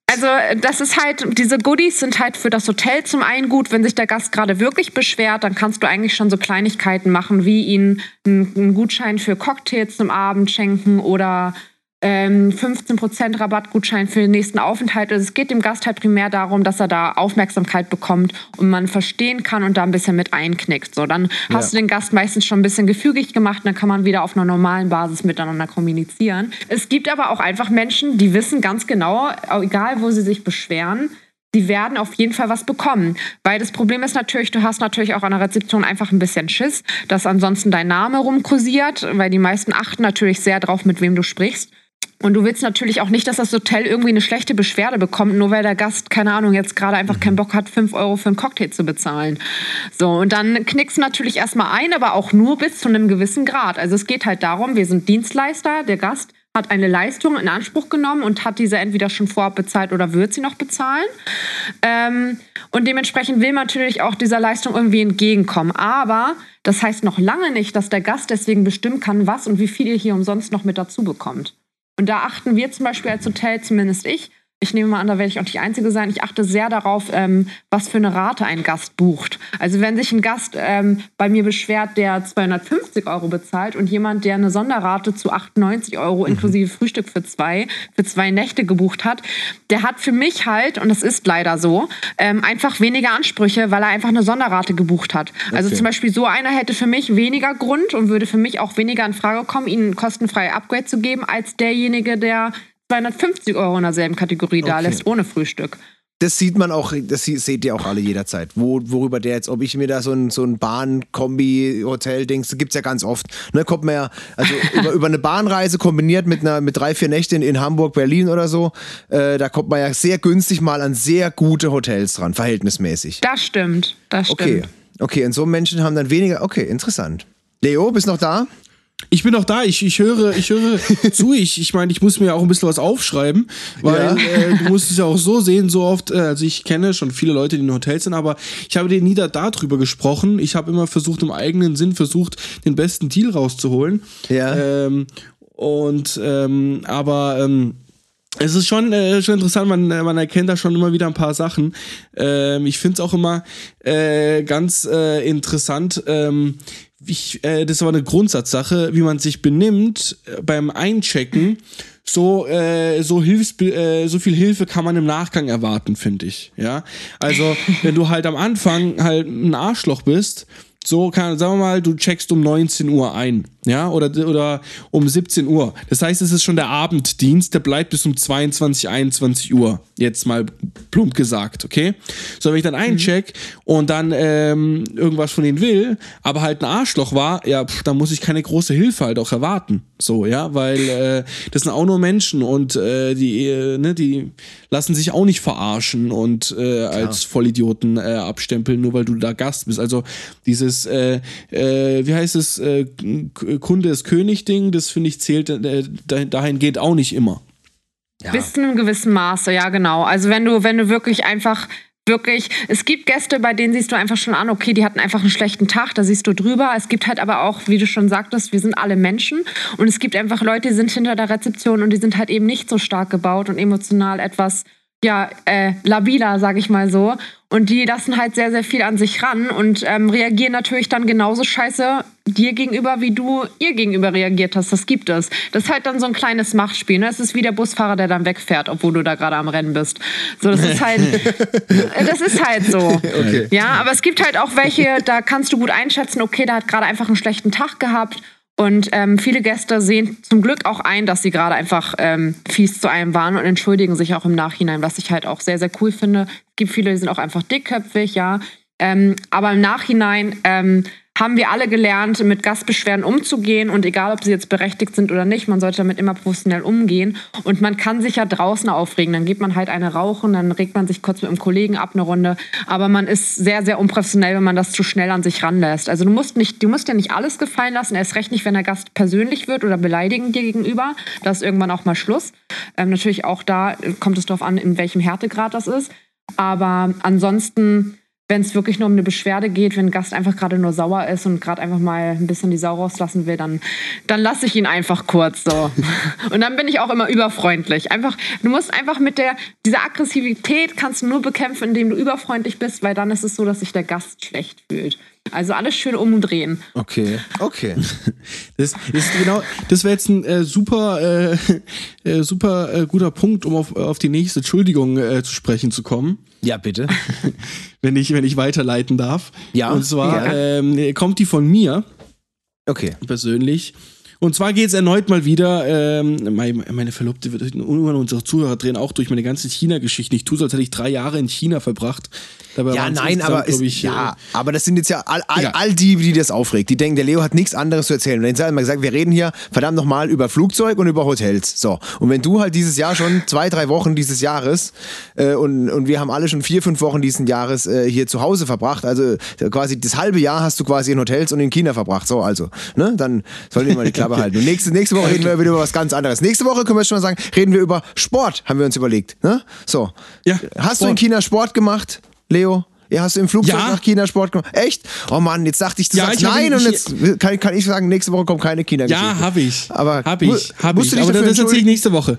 also das ist halt, diese Goodies sind halt für das Hotel zum einen gut, wenn sich der Gast gerade wirklich beschwert, dann kannst du eigentlich schon so Kleinigkeiten machen, wie ihn einen Gutschein für Cocktails zum Abend schenken oder ähm, 15% Rabattgutschein für den nächsten Aufenthalt. Also es geht dem Gast halt primär darum, dass er da Aufmerksamkeit bekommt und man verstehen kann und da ein bisschen mit einknickt. So, dann ja. hast du den Gast meistens schon ein bisschen gefügig gemacht, dann kann man wieder auf einer normalen Basis miteinander kommunizieren. Es gibt aber auch einfach Menschen, die wissen ganz genau, egal wo sie sich beschweren, die werden auf jeden Fall was bekommen. Weil das Problem ist natürlich, du hast natürlich auch an der Rezeption einfach ein bisschen Schiss, dass ansonsten dein Name rumkursiert, weil die meisten achten natürlich sehr drauf, mit wem du sprichst. Und du willst natürlich auch nicht, dass das Hotel irgendwie eine schlechte Beschwerde bekommt, nur weil der Gast, keine Ahnung, jetzt gerade einfach keinen Bock hat, 5 Euro für einen Cocktail zu bezahlen. So, und dann knickst du natürlich erstmal ein, aber auch nur bis zu einem gewissen Grad. Also es geht halt darum, wir sind Dienstleister, der Gast hat eine Leistung in Anspruch genommen und hat diese entweder schon vorab bezahlt oder wird sie noch bezahlen. Ähm, und dementsprechend will man natürlich auch dieser Leistung irgendwie entgegenkommen. Aber das heißt noch lange nicht, dass der Gast deswegen bestimmen kann, was und wie viel ihr hier umsonst noch mit dazu bekommt. Und da achten wir zum Beispiel als Hotel, zumindest ich, ich nehme mal an, da werde ich auch nicht die Einzige sein. Ich achte sehr darauf, ähm, was für eine Rate ein Gast bucht. Also wenn sich ein Gast ähm, bei mir beschwert, der 250 Euro bezahlt und jemand, der eine Sonderrate zu 98 Euro mhm. inklusive Frühstück für zwei, für zwei Nächte gebucht hat, der hat für mich halt, und das ist leider so, ähm, einfach weniger Ansprüche, weil er einfach eine Sonderrate gebucht hat. Also okay. zum Beispiel so einer hätte für mich weniger Grund und würde für mich auch weniger in Frage kommen, ihnen kostenfreie Upgrade zu geben, als derjenige, der 250 Euro in derselben Kategorie okay. da lässt, ohne Frühstück. Das sieht man auch, das seht ihr auch alle jederzeit. Wo, worüber der jetzt, ob ich mir da so ein, so ein Bahn-Kombi-Hotel-Dings, das gibt es ja ganz oft. Ne, kommt man ja, also über, über eine Bahnreise kombiniert mit einer mit drei, vier Nächten in, in Hamburg, Berlin oder so, äh, da kommt man ja sehr günstig mal an sehr gute Hotels dran, verhältnismäßig. Das stimmt, das stimmt. Okay, okay, und so Menschen haben dann weniger, okay, interessant. Leo, bist noch da? Ich bin auch da, ich, ich höre, ich höre zu. Ich, ich meine, ich muss mir auch ein bisschen was aufschreiben, weil ja. äh, du musst es ja auch so sehen, so oft, äh, also ich kenne schon viele Leute, die in Hotels sind, aber ich habe dir nie da darüber gesprochen. Ich habe immer versucht, im eigenen Sinn versucht, den besten Deal rauszuholen. Ja. Ähm, und ähm, aber ähm, es ist schon, äh, schon interessant, man, man erkennt da schon immer wieder ein paar Sachen. Ähm, ich finde es auch immer äh, ganz äh, interessant, ähm, ich, äh, das ist aber eine Grundsatzsache, wie man sich benimmt äh, beim Einchecken. So, äh, so, Hilfs äh, so viel Hilfe kann man im Nachgang erwarten, finde ich. Ja, also wenn du halt am Anfang halt ein Arschloch bist, so kann, sagen wir mal, du checkst um 19 Uhr ein ja, oder, oder um 17 Uhr. Das heißt, es ist schon der Abenddienst, der bleibt bis um 22, 21 Uhr. Jetzt mal plump gesagt, okay? So, wenn ich dann eincheck mhm. und dann ähm, irgendwas von denen will, aber halt ein Arschloch war, ja, pff, dann muss ich keine große Hilfe halt auch erwarten. So, ja, weil äh, das sind auch nur Menschen und äh, die, äh, ne, die lassen sich auch nicht verarschen und äh, als Vollidioten äh, abstempeln, nur weil du da Gast bist. Also dieses, äh, äh, wie heißt es, äh, Kunde ist König-Ding, das finde ich zählt äh, dahin geht auch nicht immer. Ja. Bis zu einem gewissen Maße, ja, genau. Also wenn du, wenn du wirklich einfach wirklich, es gibt Gäste, bei denen siehst du einfach schon an, okay, die hatten einfach einen schlechten Tag, da siehst du drüber. Es gibt halt aber auch, wie du schon sagtest, wir sind alle Menschen und es gibt einfach Leute, die sind hinter der Rezeption und die sind halt eben nicht so stark gebaut und emotional etwas ja, äh, labiler, sag ich mal so. Und die lassen halt sehr, sehr viel an sich ran und ähm, reagieren natürlich dann genauso scheiße dir gegenüber, wie du ihr gegenüber reagiert hast. Das gibt es. Das ist halt dann so ein kleines Machtspiel. Ne? Es ist wie der Busfahrer, der dann wegfährt, obwohl du da gerade am Rennen bist. So, das ist halt, das ist halt so. Okay. Ja, aber es gibt halt auch welche, da kannst du gut einschätzen, okay, der hat gerade einfach einen schlechten Tag gehabt und ähm, viele Gäste sehen zum Glück auch ein, dass sie gerade einfach ähm, fies zu einem waren und entschuldigen sich auch im Nachhinein, was ich halt auch sehr, sehr cool finde. Es gibt viele, die sind auch einfach dickköpfig, ja. Ähm, aber im Nachhinein ähm, haben wir alle gelernt, mit Gastbeschwerden umzugehen und egal, ob sie jetzt berechtigt sind oder nicht, man sollte damit immer professionell umgehen. Und man kann sich ja draußen aufregen, dann geht man halt eine rauchen, dann regt man sich kurz mit einem Kollegen ab eine Runde, aber man ist sehr, sehr unprofessionell, wenn man das zu schnell an sich ranlässt. Also du musst nicht, du musst dir nicht alles gefallen lassen, erst recht nicht, wenn der Gast persönlich wird oder beleidigend dir gegenüber, da ist irgendwann auch mal Schluss. Ähm, natürlich auch da kommt es darauf an, in welchem Härtegrad das ist, aber ansonsten wenn es wirklich nur um eine Beschwerde geht, wenn ein Gast einfach gerade nur sauer ist und gerade einfach mal ein bisschen die Sau rauslassen will, dann, dann lasse ich ihn einfach kurz so. und dann bin ich auch immer überfreundlich. Einfach, du musst einfach mit der, dieser Aggressivität kannst du nur bekämpfen, indem du überfreundlich bist, weil dann ist es so, dass sich der Gast schlecht fühlt. Also alles schön umdrehen. Okay, okay. Das, ist genau, das wäre jetzt ein äh, super, äh, äh, super äh, guter Punkt, um auf, auf die nächste Entschuldigung äh, zu sprechen zu kommen. Ja, bitte. wenn ich, wenn ich weiterleiten darf. Ja. Und zwar ja. Ähm, kommt die von mir. Okay. Persönlich. Und zwar geht es erneut mal wieder, ähm, meine, meine Verlobte wird irgendwann unsere Zuhörer drehen auch durch meine ganze China-Geschichte. Ich tue so, als hätte ich drei Jahre in China verbracht. Dabei ja, nein, aber, ist, ich, ja, äh, aber das sind jetzt ja all, all, all, die, die das aufregt. Die denken, der Leo hat nichts anderes zu erzählen. Und dann haben wir gesagt, wir reden hier verdammt nochmal über Flugzeug und über Hotels. So. Und wenn du halt dieses Jahr schon zwei, drei Wochen dieses Jahres äh, und, und wir haben alle schon vier, fünf Wochen dieses Jahres äh, hier zu Hause verbracht, also äh, quasi das halbe Jahr hast du quasi in Hotels und in China verbracht. So, also, ne? Dann sollten wir mal die Klappe halten. Und nächste, nächste Woche reden wir wieder über was ganz anderes. Nächste Woche können wir schon mal sagen, reden wir über Sport, haben wir uns überlegt. Ne? So. Ja, Hast Sport. du in China Sport gemacht, Leo? Ja, hast du im Flugzeug ja. nach China Sport gemacht? Echt? Oh Mann, jetzt dachte ich, du ja, sagst ich nein und jetzt kann, kann, ich sagen, nächste Woche kommt keine China-Geschichte. Ja, habe ich. Aber hab ich. Hab ich. Aber das erzähle ich nächste Woche.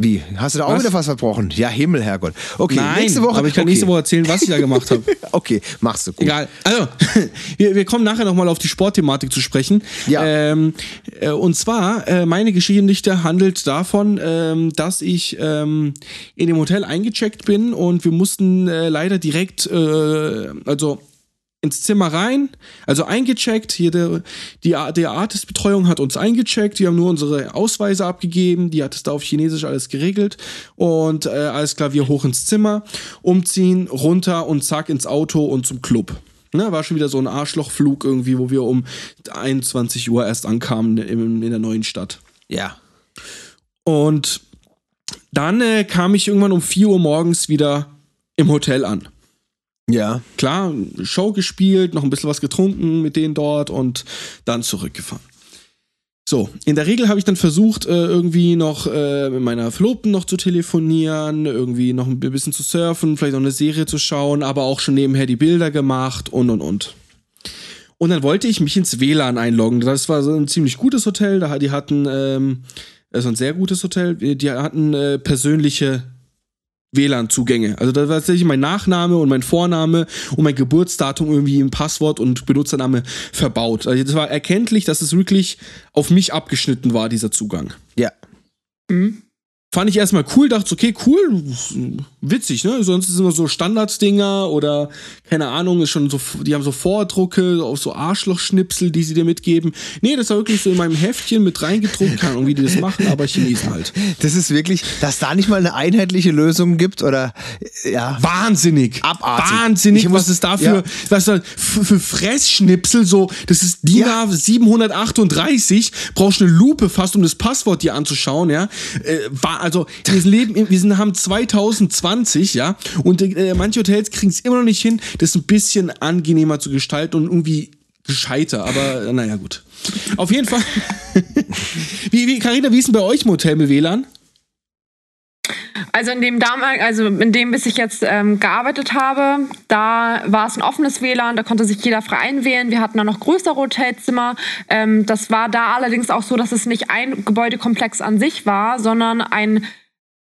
Wie? Hast du da auch was? wieder was verbrochen? Ja, Himmel, Herrgott. Okay, Nein, nächste Woche. Aber ich kann okay. nächste Woche erzählen, was ich da gemacht habe. okay, machst du gut. Egal. Also, wir, wir kommen nachher nochmal auf die Sportthematik zu sprechen. Ja. Ähm, äh, und zwar, äh, meine Geschichte handelt davon, ähm, dass ich ähm, in dem Hotel eingecheckt bin und wir mussten äh, leider direkt, äh, also ins Zimmer rein, also eingecheckt. Hier der, die, die Artist-Betreuung hat uns eingecheckt. Wir haben nur unsere Ausweise abgegeben. Die hat es da auf Chinesisch alles geregelt. Und äh, alles klar, wir hoch ins Zimmer, umziehen, runter und zack ins Auto und zum Club. Ne, war schon wieder so ein Arschlochflug irgendwie, wo wir um 21 Uhr erst ankamen in, in der neuen Stadt. Ja. Und dann äh, kam ich irgendwann um 4 Uhr morgens wieder im Hotel an. Ja. Klar, Show gespielt, noch ein bisschen was getrunken mit denen dort und dann zurückgefahren. So, in der Regel habe ich dann versucht, äh, irgendwie noch äh, mit meiner Verlobten noch zu telefonieren, irgendwie noch ein bisschen zu surfen, vielleicht noch eine Serie zu schauen, aber auch schon nebenher die Bilder gemacht und und und. Und dann wollte ich mich ins WLAN einloggen. Das war so ein ziemlich gutes Hotel. Die hatten, ähm, also ein sehr gutes Hotel. Die hatten äh, persönliche WLAN-Zugänge. Also da war tatsächlich mein Nachname und mein Vorname und mein Geburtsdatum irgendwie im Passwort und Benutzername verbaut. Also das war erkenntlich, dass es wirklich auf mich abgeschnitten war, dieser Zugang. Ja. Mhm. Fand ich erstmal cool, dachte, okay, cool, witzig, ne? Sonst sind immer so Standardsdinger oder, keine Ahnung, ist schon so, die haben so Vordrucke auf so Arschlochschnipsel, die sie dir mitgeben. Nee, das war wirklich so in meinem Heftchen mit reingedruckt, keine Ahnung, wie die das machen, aber Chinesen halt. Das ist wirklich, dass da nicht mal eine einheitliche Lösung gibt oder, ja. Wahnsinnig. Abartig. Wahnsinnig, was es dafür, ja. was da für Fressschnipsel so, das ist DIN ja. 738, brauchst eine Lupe fast, um das Passwort dir anzuschauen, ja. Äh, also wir leben, wir sind, haben 2020, ja, und äh, manche Hotels kriegen es immer noch nicht hin, das ein bisschen angenehmer zu gestalten und irgendwie gescheiter, aber äh, naja, gut. Auf jeden Fall. wie, wie, Carina, wie ist denn bei euch im mit WLAN? Also in dem damals, also in dem, bis ich jetzt ähm, gearbeitet habe, da war es ein offenes WLAN, da konnte sich jeder frei einwählen. Wir hatten dann noch größere Hotelzimmer. Ähm, das war da allerdings auch so, dass es nicht ein Gebäudekomplex an sich war, sondern ein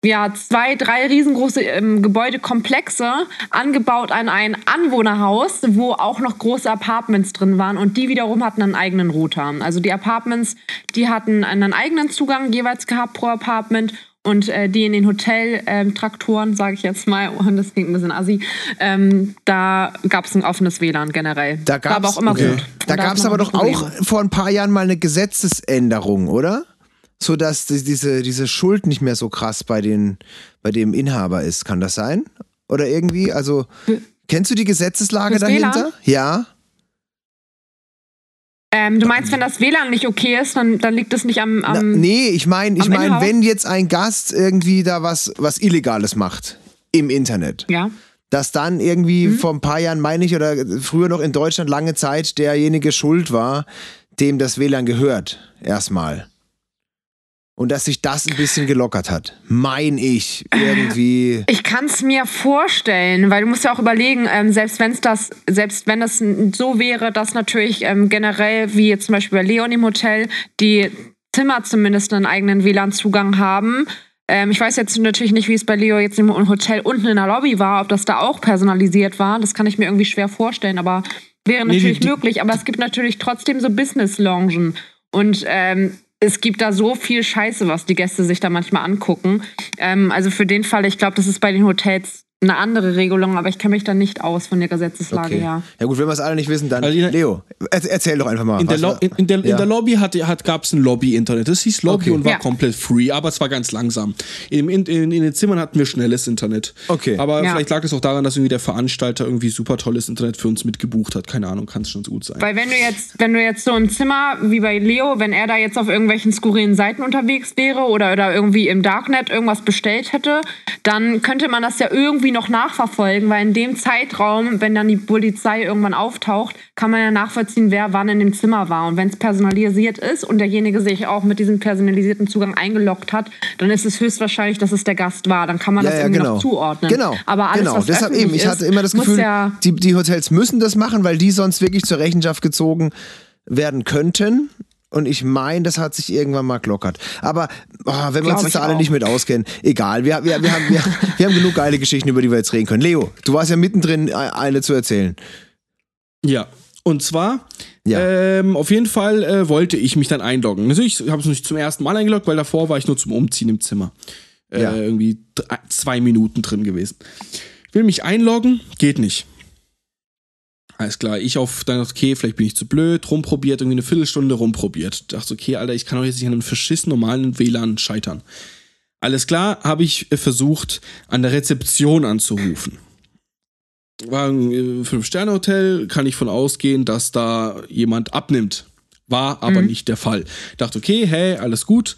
ja, zwei, drei riesengroße ähm, Gebäudekomplexe angebaut an ein Anwohnerhaus, wo auch noch große Apartments drin waren und die wiederum hatten einen eigenen Router. Also die Apartments, die hatten einen eigenen Zugang jeweils gehabt pro Apartment und äh, die in den Hoteltraktoren, ähm, sage ich jetzt mal, und das klingt ein bisschen assi, ähm, da gab es ein offenes WLAN generell. Da gab es aber auch immer okay. gut. Da gab es aber doch auch vor ein paar Jahren mal eine Gesetzesänderung, oder? So dass diese, diese Schuld nicht mehr so krass bei, den, bei dem Inhaber ist. Kann das sein? Oder irgendwie? Also, kennst du die Gesetzeslage dahinter? Ja. Ähm, du meinst, wenn das WLAN nicht okay ist, dann, dann liegt es nicht am. am Na, nee, ich meine, ich mein, wenn jetzt ein Gast irgendwie da was, was Illegales macht im Internet. Ja. Dass dann irgendwie mhm. vor ein paar Jahren, meine ich, oder früher noch in Deutschland lange Zeit derjenige schuld war, dem das WLAN gehört. Erstmal. Und dass sich das ein bisschen gelockert hat. Mein ich irgendwie. Ich kann es mir vorstellen, weil du musst ja auch überlegen, ähm, selbst wenn es das, selbst wenn das so wäre, dass natürlich ähm, generell, wie jetzt zum Beispiel bei Leon im Hotel, die Zimmer zumindest einen eigenen WLAN-Zugang haben. Ähm, ich weiß jetzt natürlich nicht, wie es bei Leo jetzt im Hotel unten in der Lobby war, ob das da auch personalisiert war. Das kann ich mir irgendwie schwer vorstellen, aber wäre natürlich nee, die, möglich. Aber es gibt natürlich trotzdem so Business-Loungen. Und ähm, es gibt da so viel Scheiße, was die Gäste sich da manchmal angucken. Ähm, also für den Fall, ich glaube, das ist bei den Hotels eine andere Regelung, aber ich kenne mich da nicht aus von der Gesetzeslage okay. her. Ja gut, wenn wir es alle nicht wissen, dann also, Leo, erzähl doch einfach mal. In, der, Lo in, in, der, ja. in der, Lobby hat, hat, gab es ein Lobby-Internet. Das hieß Lobby okay. und war ja. komplett free, aber es war ganz langsam. In, in, den Zimmern hatten wir schnelles Internet. Okay. Aber ja. vielleicht lag es auch daran, dass irgendwie der Veranstalter irgendwie super tolles Internet für uns mitgebucht hat. Keine Ahnung, kann es schon so gut sein. Weil wenn du jetzt, wenn du jetzt so im Zimmer wie bei Leo, wenn er da jetzt auf irgendwelchen skurrilen Seiten unterwegs wäre oder, oder irgendwie im Darknet irgendwas bestellt hätte, dann könnte man das ja irgendwie irgendwie noch nachverfolgen, weil in dem Zeitraum, wenn dann die Polizei irgendwann auftaucht, kann man ja nachvollziehen, wer wann in dem Zimmer war. Und wenn es personalisiert ist und derjenige sich auch mit diesem personalisierten Zugang eingeloggt hat, dann ist es höchstwahrscheinlich, dass es der Gast war. Dann kann man ja, das ja, irgendwie genau. noch zuordnen. Genau. Aber alles, genau. was Deshalb eben, ich hatte immer das Gefühl, ja die, die Hotels müssen das machen, weil die sonst wirklich zur Rechenschaft gezogen werden könnten. Und ich meine, das hat sich irgendwann mal glockert. Aber oh, wenn wir uns jetzt alle auch. nicht mit auskennen, egal. Wir, wir, wir, haben, wir, wir haben genug geile Geschichten, über die wir jetzt reden können. Leo, du warst ja mittendrin, e, eine zu erzählen. Ja, und zwar, ja. ähm, auf jeden Fall äh, wollte ich mich dann einloggen. Habe ich es nicht zum ersten Mal eingeloggt, weil davor war ich nur zum Umziehen im Zimmer. Äh, ja. Irgendwie drei, zwei Minuten drin gewesen. Ich will mich einloggen, geht nicht. Alles klar, ich auf dann okay, vielleicht bin ich zu blöd, rumprobiert, irgendwie eine Viertelstunde rumprobiert. Dachte, okay, Alter, ich kann doch jetzt nicht an einem verschissen normalen WLAN scheitern. Alles klar, habe ich äh, versucht, an der Rezeption anzurufen. War ein äh, Fünf-Sterne-Hotel, kann ich von ausgehen, dass da jemand abnimmt. War aber mhm. nicht der Fall. Dachte, okay, hey, alles gut.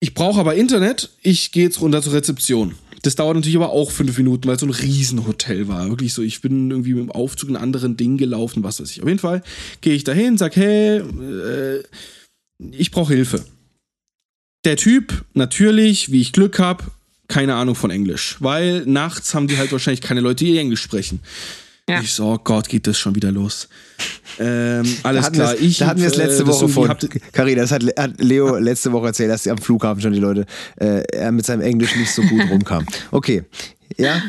Ich brauche aber Internet, ich gehe jetzt runter zur Rezeption. Das dauert natürlich aber auch fünf Minuten, weil es so ein Riesenhotel war. Wirklich so, ich bin irgendwie mit dem Aufzug in anderen Dingen gelaufen, was weiß ich. Auf jeden Fall gehe ich dahin, sag, hey, äh, ich brauche Hilfe. Der Typ, natürlich, wie ich Glück habe, keine Ahnung von Englisch, weil nachts haben die halt wahrscheinlich keine Leute, die Englisch sprechen. Ja. Ich so, oh Gott, geht das schon wieder los. Ähm, alles da klar. Das, ich, da hatten wir es letzte äh, Woche von. Karina, das hat, hat Leo letzte Woche erzählt, dass am Flughafen schon die Leute, äh, er mit seinem Englisch nicht so gut rumkam. Okay. Ja?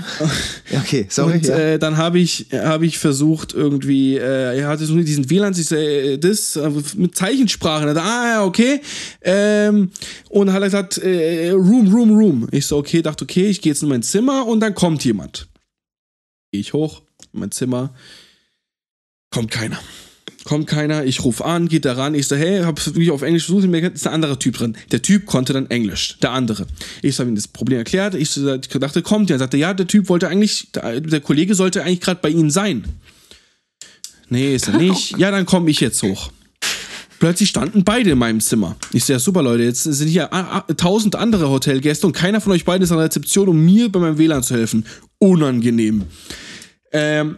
Okay, sorry. Und ja. äh, dann habe ich, hab ich versucht, irgendwie, äh, er hatte so diesen WLAN, ich äh, das äh, mit Zeichensprache. Und ah, ja, okay. Ähm, und hat er gesagt, äh, Room, Room, Room. Ich so, okay, dachte, okay, ich gehe jetzt in mein Zimmer und dann kommt jemand. Gehe ich hoch, mein Zimmer. Kommt keiner. Kommt keiner, ich rufe an, geht da ran, ich so, hey, hab wirklich auf Englisch versucht, mir ist ein anderer Typ drin. Der Typ konnte dann Englisch, der andere. Ich habe ihm das Problem erklärt, ich dachte, kommt der, sagte, ja, der Typ wollte eigentlich, der Kollege sollte eigentlich gerade bei Ihnen sein. Nee, ist er nicht. Ja, dann komme ich jetzt hoch. Plötzlich standen beide in meinem Zimmer. Ich sehe, super Leute, jetzt sind hier tausend andere Hotelgäste und keiner von euch beiden ist an der Rezeption, um mir bei meinem WLAN zu helfen. Unangenehm. Ähm,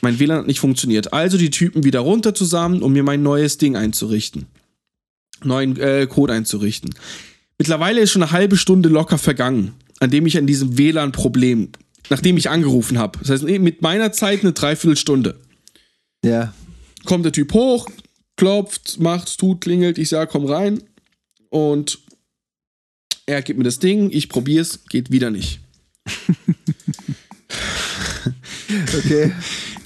mein WLAN hat nicht funktioniert. Also die Typen wieder runter zusammen, um mir mein neues Ding einzurichten. Neuen äh, Code einzurichten. Mittlerweile ist schon eine halbe Stunde locker vergangen, an dem ich an diesem WLAN-Problem, nachdem ich angerufen habe. Das heißt, mit meiner Zeit eine Dreiviertelstunde. Ja. Kommt der Typ hoch, klopft, macht, tut, klingelt, ich sage, komm rein. Und er gibt mir das Ding, ich probier's, geht wieder nicht. Okay.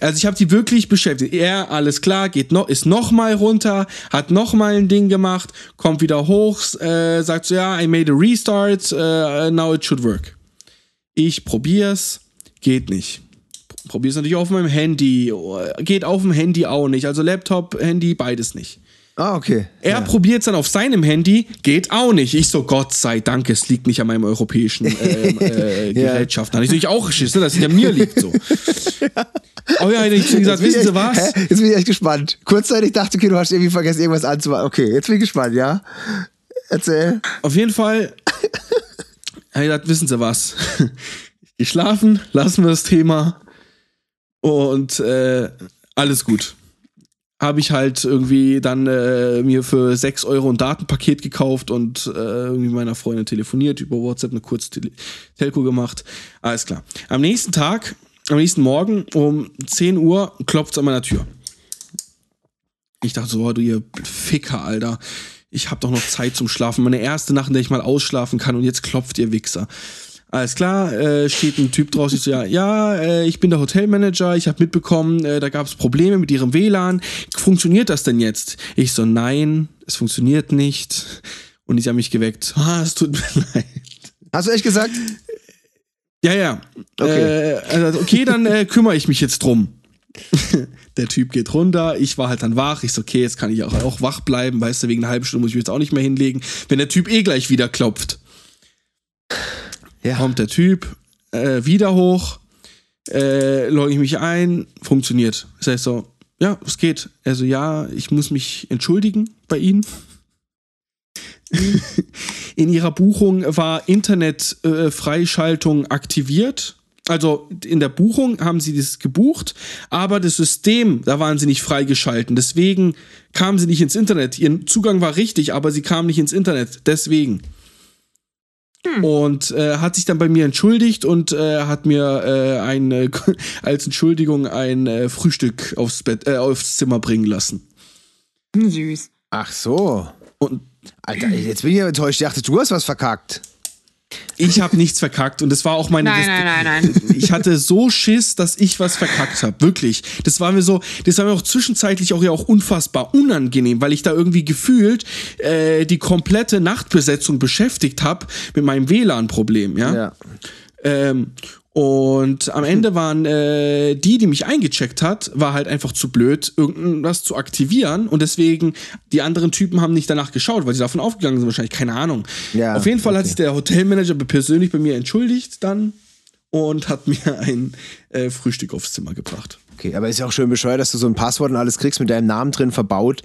Also ich habe die wirklich beschäftigt. Er, alles klar, geht noch, ist noch mal runter, hat noch mal ein Ding gemacht, kommt wieder hoch, äh, sagt so, ja, I made a restart, uh, now it should work. Ich probier's, geht nicht. Probier's natürlich auf meinem Handy, geht auf dem Handy auch nicht. Also Laptop, Handy, beides nicht. Ah, okay. Er ja. probiert es dann auf seinem Handy, geht auch nicht. Ich so, Gott sei Dank, es liegt nicht an meinem europäischen äh, äh. Da habe ich natürlich auch geschissen, dass es an mir liegt so. ja. Oh ja, ich habe gesagt, wissen Sie was? Hä? Jetzt bin ich echt gespannt. Kurzzeitig dachte ich, okay, du hast irgendwie vergessen, irgendwas anzumachen. Okay, jetzt bin ich gespannt, ja? Erzähl. Auf jeden Fall habe ich gesagt, wissen Sie was? Ich schlafen, lassen wir das Thema und äh, alles gut habe ich halt irgendwie dann äh, mir für 6 Euro ein Datenpaket gekauft und äh, irgendwie meiner Freundin telefoniert, über WhatsApp eine kurze Tele Telco gemacht. Alles klar. Am nächsten Tag, am nächsten Morgen um 10 Uhr klopft es an meiner Tür. Ich dachte so, oh, du ihr Ficker, Alter. Ich habe doch noch Zeit zum Schlafen. Meine erste Nacht, in der ich mal ausschlafen kann und jetzt klopft ihr Wichser. Alles klar, äh, steht ein Typ draußen, ich so, ja, ja, äh, ich bin der Hotelmanager, ich habe mitbekommen, äh, da gab es Probleme mit ihrem WLAN. Funktioniert das denn jetzt? Ich so, nein, es funktioniert nicht. Und ich habe mich geweckt. Ah, es tut mir leid. Hast du echt gesagt? Ja, ja. Okay, äh, also, okay dann äh, kümmere ich mich jetzt drum. der Typ geht runter, ich war halt dann wach, ich so, okay, jetzt kann ich auch, auch wach bleiben, weißt du, wegen einer halben Stunde muss ich mich jetzt auch nicht mehr hinlegen, wenn der Typ eh gleich wieder klopft. Ja. Kommt der Typ äh, wieder hoch, äh, logge ich mich ein, funktioniert. Das heißt so, ja, es geht. Also ja, ich muss mich entschuldigen bei Ihnen. in ihrer Buchung war Internetfreischaltung äh, aktiviert. Also in der Buchung haben sie das gebucht, aber das System, da waren sie nicht freigeschalten. Deswegen kamen sie nicht ins Internet. Ihr Zugang war richtig, aber sie kamen nicht ins Internet. Deswegen. Hm. Und äh, hat sich dann bei mir entschuldigt und äh, hat mir äh, ein, äh, als Entschuldigung ein äh, Frühstück aufs Bett, äh, aufs Zimmer bringen lassen. Süß. Ach so. Und Alter, jetzt bin ich ja enttäuscht. Ich dachte, du hast was verkackt. Ich habe nichts verkackt und das war auch meine. Nein, das, nein, nein, nein. Ich hatte so Schiss, dass ich was verkackt habe. Wirklich. Das war mir so, das war mir auch zwischenzeitlich auch ja auch unfassbar unangenehm, weil ich da irgendwie gefühlt äh, die komplette Nachtbesetzung beschäftigt habe mit meinem WLAN-Problem, ja. ja. Ähm, und am Ende waren äh, die, die mich eingecheckt hat, war halt einfach zu blöd, irgendwas zu aktivieren. Und deswegen, die anderen Typen haben nicht danach geschaut, weil sie davon aufgegangen sind, wahrscheinlich, keine Ahnung. Ja, Auf jeden Fall okay. hat sich der Hotelmanager persönlich bei mir entschuldigt dann und hat mir ein äh, Frühstück aufs Zimmer gebracht. Okay, aber ist ja auch schön bescheuert, dass du so ein Passwort und alles kriegst mit deinem Namen drin verbaut.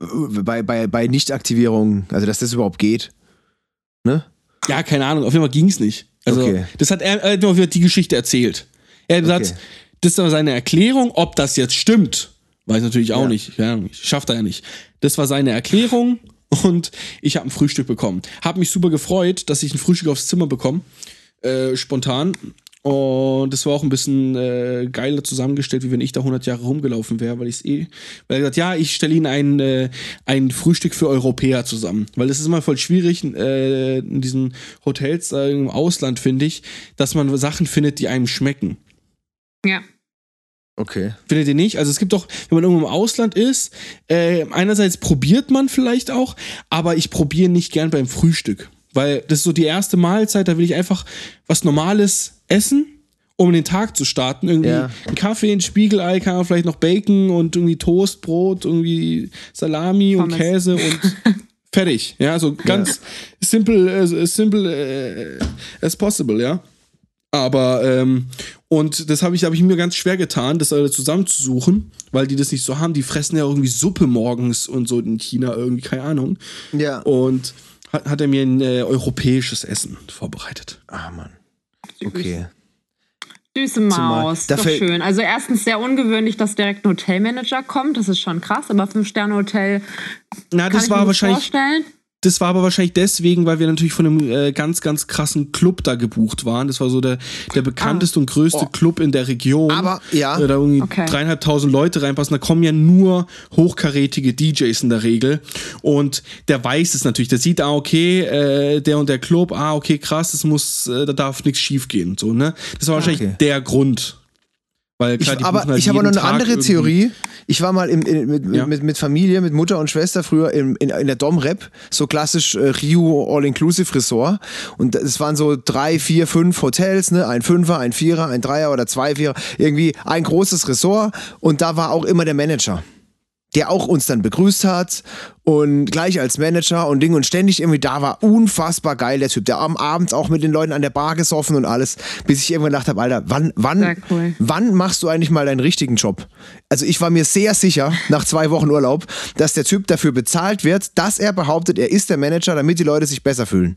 Äh, bei, bei, bei Nichtaktivierung, also dass das überhaupt geht. Ne? Ja, keine Ahnung, auf jeden Fall ging es nicht. Also, okay. das hat er, er hat die Geschichte erzählt. Er hat gesagt, okay. das war seine Erklärung, ob das jetzt stimmt. Weiß natürlich auch ja. nicht. Ja, schafft er ja nicht. Das war seine Erklärung und ich habe ein Frühstück bekommen. Hab mich super gefreut, dass ich ein Frühstück aufs Zimmer bekomme. Äh, spontan. Und das war auch ein bisschen äh, geiler zusammengestellt, wie wenn ich da 100 Jahre rumgelaufen wäre, weil ich es eh, weil er gesagt, ja, ich stelle Ihnen ein, äh, ein Frühstück für Europäer zusammen, weil es ist immer voll schwierig äh, in diesen Hotels äh, im Ausland finde ich, dass man Sachen findet, die einem schmecken. Ja. Okay. Findet ihr nicht? Also es gibt doch, wenn man irgendwo im Ausland ist, äh, einerseits probiert man vielleicht auch, aber ich probiere nicht gern beim Frühstück. Weil das ist so die erste Mahlzeit, da will ich einfach was Normales essen, um den Tag zu starten. Irgendwie ja. ein Kaffee, ein Spiegelei, kann man vielleicht noch Bacon und irgendwie Toast, Brot, irgendwie Salami Pommes. und Käse und fertig. Ja, so ganz ja. simple, äh, simple äh, as possible, ja. Aber, ähm, und das habe ich, hab ich mir ganz schwer getan, das alle zusammenzusuchen, weil die das nicht so haben. Die fressen ja irgendwie Suppe morgens und so in China, irgendwie, keine Ahnung. Ja. Und hat, hat er mir ein äh, europäisches Essen vorbereitet. Ah, Mann. Okay. Süße Maus, doch schön. Also erstens sehr ungewöhnlich, dass direkt ein Hotelmanager kommt. Das ist schon krass, aber Fünf-Sterne-Hotel Na, das war wahrscheinlich, vorstellen. Das war aber wahrscheinlich deswegen, weil wir natürlich von einem äh, ganz, ganz krassen Club da gebucht waren. Das war so der, der bekannteste ah. und größte oh. Club in der Region. Aber, ja. Äh, da irgendwie okay. dreieinhalbtausend Leute reinpassen. Da kommen ja nur hochkarätige DJs in der Regel. Und der weiß es natürlich. Der sieht, ah, okay, äh, der und der Club, ah, okay, krass, das muss, äh, da darf nichts schief gehen. So, ne? Das war wahrscheinlich okay. der Grund. Weil klar, ich, aber halt ich habe noch eine Tag andere Theorie. Ich war mal im, in, mit, ja. mit, mit, Familie, mit Mutter und Schwester früher in, in, in der Dom-Rep, so klassisch äh, Rio All-Inclusive Resort. Und es waren so drei, vier, fünf Hotels, ne? Ein Fünfer, ein Vierer, ein Dreier oder zwei Vierer. Irgendwie ein großes Resort. Und da war auch immer der Manager der auch uns dann begrüßt hat und gleich als Manager und Ding und ständig irgendwie da war. Unfassbar geil, der Typ. Der am Abend auch mit den Leuten an der Bar gesoffen und alles, bis ich irgendwann gedacht habe, Alter, wann, wann, cool. wann machst du eigentlich mal deinen richtigen Job? Also ich war mir sehr sicher, nach zwei Wochen Urlaub, dass der Typ dafür bezahlt wird, dass er behauptet, er ist der Manager, damit die Leute sich besser fühlen.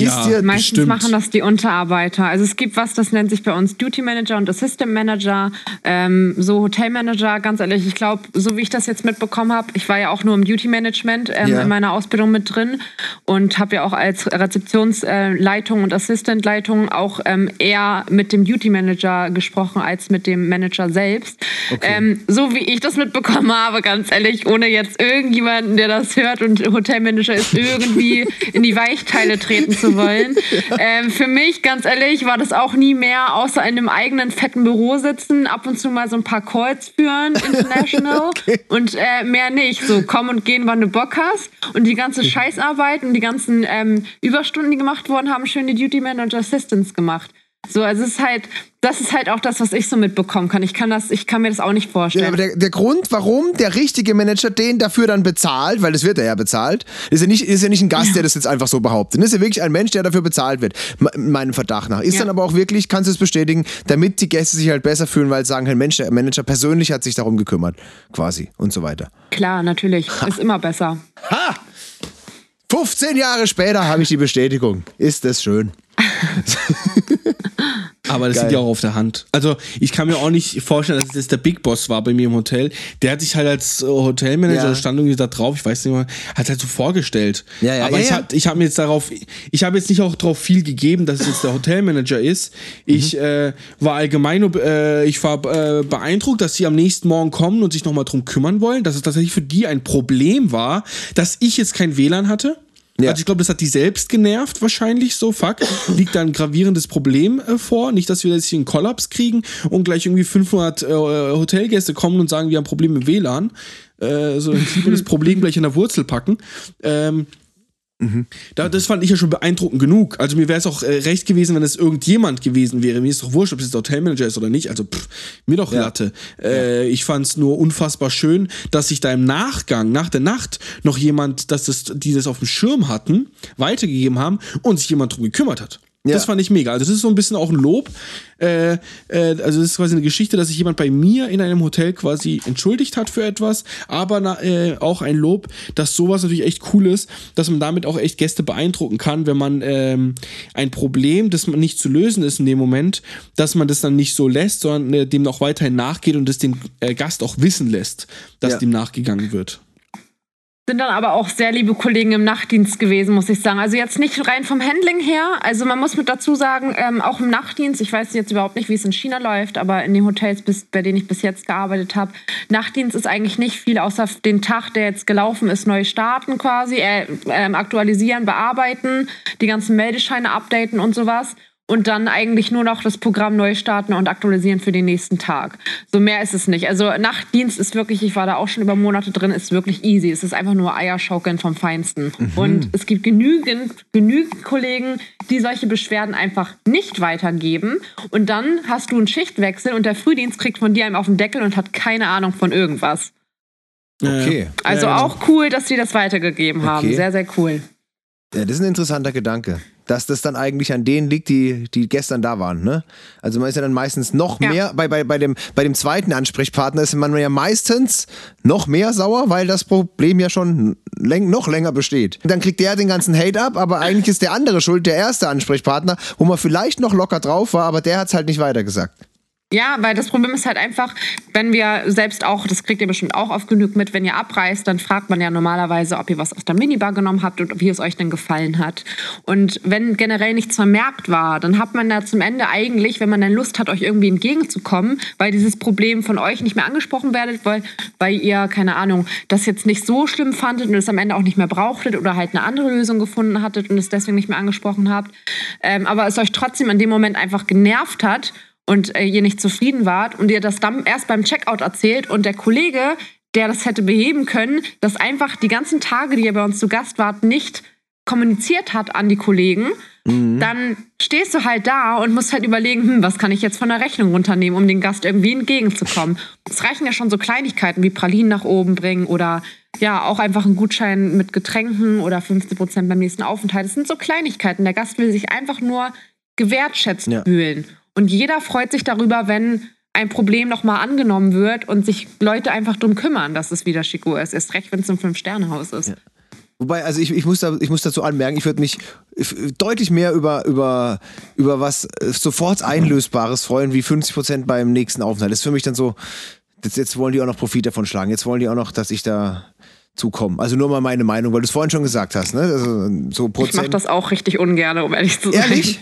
Ja, dir, meistens bestimmt. machen das die Unterarbeiter. Also es gibt was, das nennt sich bei uns Duty Manager und Assistant Manager, ähm, so Hotelmanager. Ganz ehrlich, ich glaube, so wie ich das jetzt mitbekommen habe, ich war ja auch nur im Duty Management ähm, ja. in meiner Ausbildung mit drin und habe ja auch als Rezeptionsleitung und Assistantleitung auch ähm, eher mit dem Duty Manager gesprochen als mit dem Manager selbst. Okay. Ähm, so wie ich das mitbekommen habe, ganz ehrlich, ohne jetzt irgendjemanden, der das hört und Hotelmanager ist, irgendwie in die Weichteile treten zu wollen. ähm, für mich, ganz ehrlich, war das auch nie mehr, außer in einem eigenen fetten Büro sitzen, ab und zu mal so ein paar Calls führen, international, okay. und äh, mehr nicht. So, komm und gehen, wann du Bock hast. Und die ganze Scheißarbeit und die ganzen ähm, Überstunden, die gemacht wurden, haben schön die Duty Manager Assistants gemacht. So, also es ist halt, das ist halt auch das, was ich so mitbekommen kann. Ich kann das, ich kann mir das auch nicht vorstellen. Ja, aber der, der Grund, warum der richtige Manager den dafür dann bezahlt, weil das wird er ja bezahlt, ist ja nicht, ist ja nicht ein Gast, ja. der das jetzt einfach so behauptet. Das ist ja wirklich ein Mensch, der dafür bezahlt wird. Meinem Verdacht nach. Ist ja. dann aber auch wirklich, kannst du es bestätigen, damit die Gäste sich halt besser fühlen, weil sie sagen, hey, Mensch, der Manager persönlich hat sich darum gekümmert, quasi und so weiter. Klar, natürlich. Ha. Ist immer besser. Ha! 15 Jahre später habe ich die Bestätigung. Ist das schön. Aber das Geil. liegt ja auch auf der Hand. Also, ich kann mir auch nicht vorstellen, dass das der Big Boss war bei mir im Hotel. Der hat sich halt als äh, Hotelmanager, ja. stand irgendwie da drauf, ich weiß nicht mehr, hat halt so vorgestellt. Ja, ja, Aber ja, ich ja. habe hab mir jetzt darauf, ich habe jetzt nicht auch darauf viel gegeben, dass es jetzt der Hotelmanager ist. Ich mhm. äh, war allgemein, äh, ich war äh, beeindruckt, dass sie am nächsten Morgen kommen und sich nochmal drum kümmern wollen, dass es tatsächlich für die ein Problem war, dass ich jetzt kein WLAN hatte. Ja. Also ich glaube, das hat die selbst genervt wahrscheinlich so. Fuck, liegt da ein gravierendes Problem äh, vor. Nicht, dass wir jetzt hier einen Kollaps kriegen und gleich irgendwie 500 äh, Hotelgäste kommen und sagen, wir haben Probleme mit WLAN. Äh, so ein das Problem gleich an der Wurzel packen. Ähm, Mhm. Da, das fand ich ja schon beeindruckend genug. Also mir wäre es auch äh, recht gewesen, wenn es irgendjemand gewesen wäre. Mir ist doch wurscht, ob es jetzt Hotelmanager ist oder nicht. Also pff, mir doch ja. Latte. Äh, ja. Ich fand es nur unfassbar schön, dass sich da im Nachgang, nach der Nacht, noch jemand, dass das, die das auf dem Schirm hatten, weitergegeben haben und sich jemand drum gekümmert hat. Ja. Das fand ich mega. Also, das ist so ein bisschen auch ein Lob. Äh, äh, also, das ist quasi eine Geschichte, dass sich jemand bei mir in einem Hotel quasi entschuldigt hat für etwas, aber na, äh, auch ein Lob, dass sowas natürlich echt cool ist, dass man damit auch echt Gäste beeindrucken kann, wenn man ähm, ein Problem, das man nicht zu lösen ist in dem Moment, dass man das dann nicht so lässt, sondern äh, dem auch weiterhin nachgeht und das den äh, Gast auch wissen lässt, dass ja. dem nachgegangen wird. Sind dann aber auch sehr liebe Kollegen im Nachtdienst gewesen, muss ich sagen. Also jetzt nicht rein vom Handling her. Also man muss mit dazu sagen, ähm, auch im Nachtdienst, ich weiß jetzt überhaupt nicht, wie es in China läuft, aber in den Hotels, bis, bei denen ich bis jetzt gearbeitet habe, Nachtdienst ist eigentlich nicht viel, außer den Tag, der jetzt gelaufen ist, neu starten quasi, äh, äh, aktualisieren, bearbeiten, die ganzen Meldescheine updaten und sowas und dann eigentlich nur noch das Programm neu starten und aktualisieren für den nächsten Tag. So mehr ist es nicht. Also Nachtdienst ist wirklich, ich war da auch schon über Monate drin, ist wirklich easy. Es ist einfach nur Eierschaukeln vom Feinsten. Mhm. Und es gibt genügend, genügend Kollegen, die solche Beschwerden einfach nicht weitergeben. Und dann hast du einen Schichtwechsel und der Frühdienst kriegt von dir einem auf den Deckel und hat keine Ahnung von irgendwas. Okay. Also auch cool, dass die das weitergegeben okay. haben. Sehr, sehr cool. Ja, das ist ein interessanter Gedanke dass das dann eigentlich an denen liegt, die, die gestern da waren. Ne? Also man ist ja dann meistens noch ja. mehr, bei, bei, bei, dem, bei dem zweiten Ansprechpartner ist man ja meistens noch mehr sauer, weil das Problem ja schon läng noch länger besteht. Dann kriegt der den ganzen Hate ab, aber eigentlich ist der andere schuld, der erste Ansprechpartner, wo man vielleicht noch locker drauf war, aber der hat es halt nicht weitergesagt. Ja, weil das Problem ist halt einfach, wenn wir selbst auch, das kriegt ihr bestimmt auch oft genug mit, wenn ihr abreist, dann fragt man ja normalerweise, ob ihr was aus der Minibar genommen habt und wie es euch denn gefallen hat. Und wenn generell nichts vermerkt war, dann hat man da zum Ende eigentlich, wenn man dann Lust hat, euch irgendwie entgegenzukommen, weil dieses Problem von euch nicht mehr angesprochen werdet, weil, weil ihr, keine Ahnung, das jetzt nicht so schlimm fandet und es am Ende auch nicht mehr brauchtet oder halt eine andere Lösung gefunden hattet und es deswegen nicht mehr angesprochen habt, ähm, aber es euch trotzdem in dem Moment einfach genervt hat und äh, ihr nicht zufrieden wart und ihr das dann erst beim Checkout erzählt und der Kollege, der das hätte beheben können, das einfach die ganzen Tage, die ihr bei uns zu Gast wart, nicht kommuniziert hat an die Kollegen, mhm. dann stehst du halt da und musst halt überlegen, hm, was kann ich jetzt von der Rechnung runternehmen, um den Gast irgendwie entgegenzukommen. Es reichen ja schon so Kleinigkeiten wie Pralinen nach oben bringen oder ja, auch einfach einen Gutschein mit Getränken oder 50 Prozent beim nächsten Aufenthalt. Das sind so Kleinigkeiten. Der Gast will sich einfach nur gewertschätzt ja. fühlen. Und jeder freut sich darüber, wenn ein Problem nochmal angenommen wird und sich Leute einfach drum kümmern, dass es wieder Chico ist. Erst recht, wenn es ein Fünf-Sterne-Haus ist. Ja. Wobei, also ich, ich, muss da, ich muss dazu anmerken, ich würde mich deutlich mehr über, über, über was äh, sofort Einlösbares freuen, wie 50% beim nächsten Aufenthalt. Das ist für mich dann so, jetzt wollen die auch noch Profit davon schlagen. Jetzt wollen die auch noch, dass ich da zukommen. Also nur mal meine Meinung, weil du es vorhin schon gesagt hast. Ne? Also so Prozent. Ich mache das auch richtig ungern, um ehrlich zu sein. Ehrlich?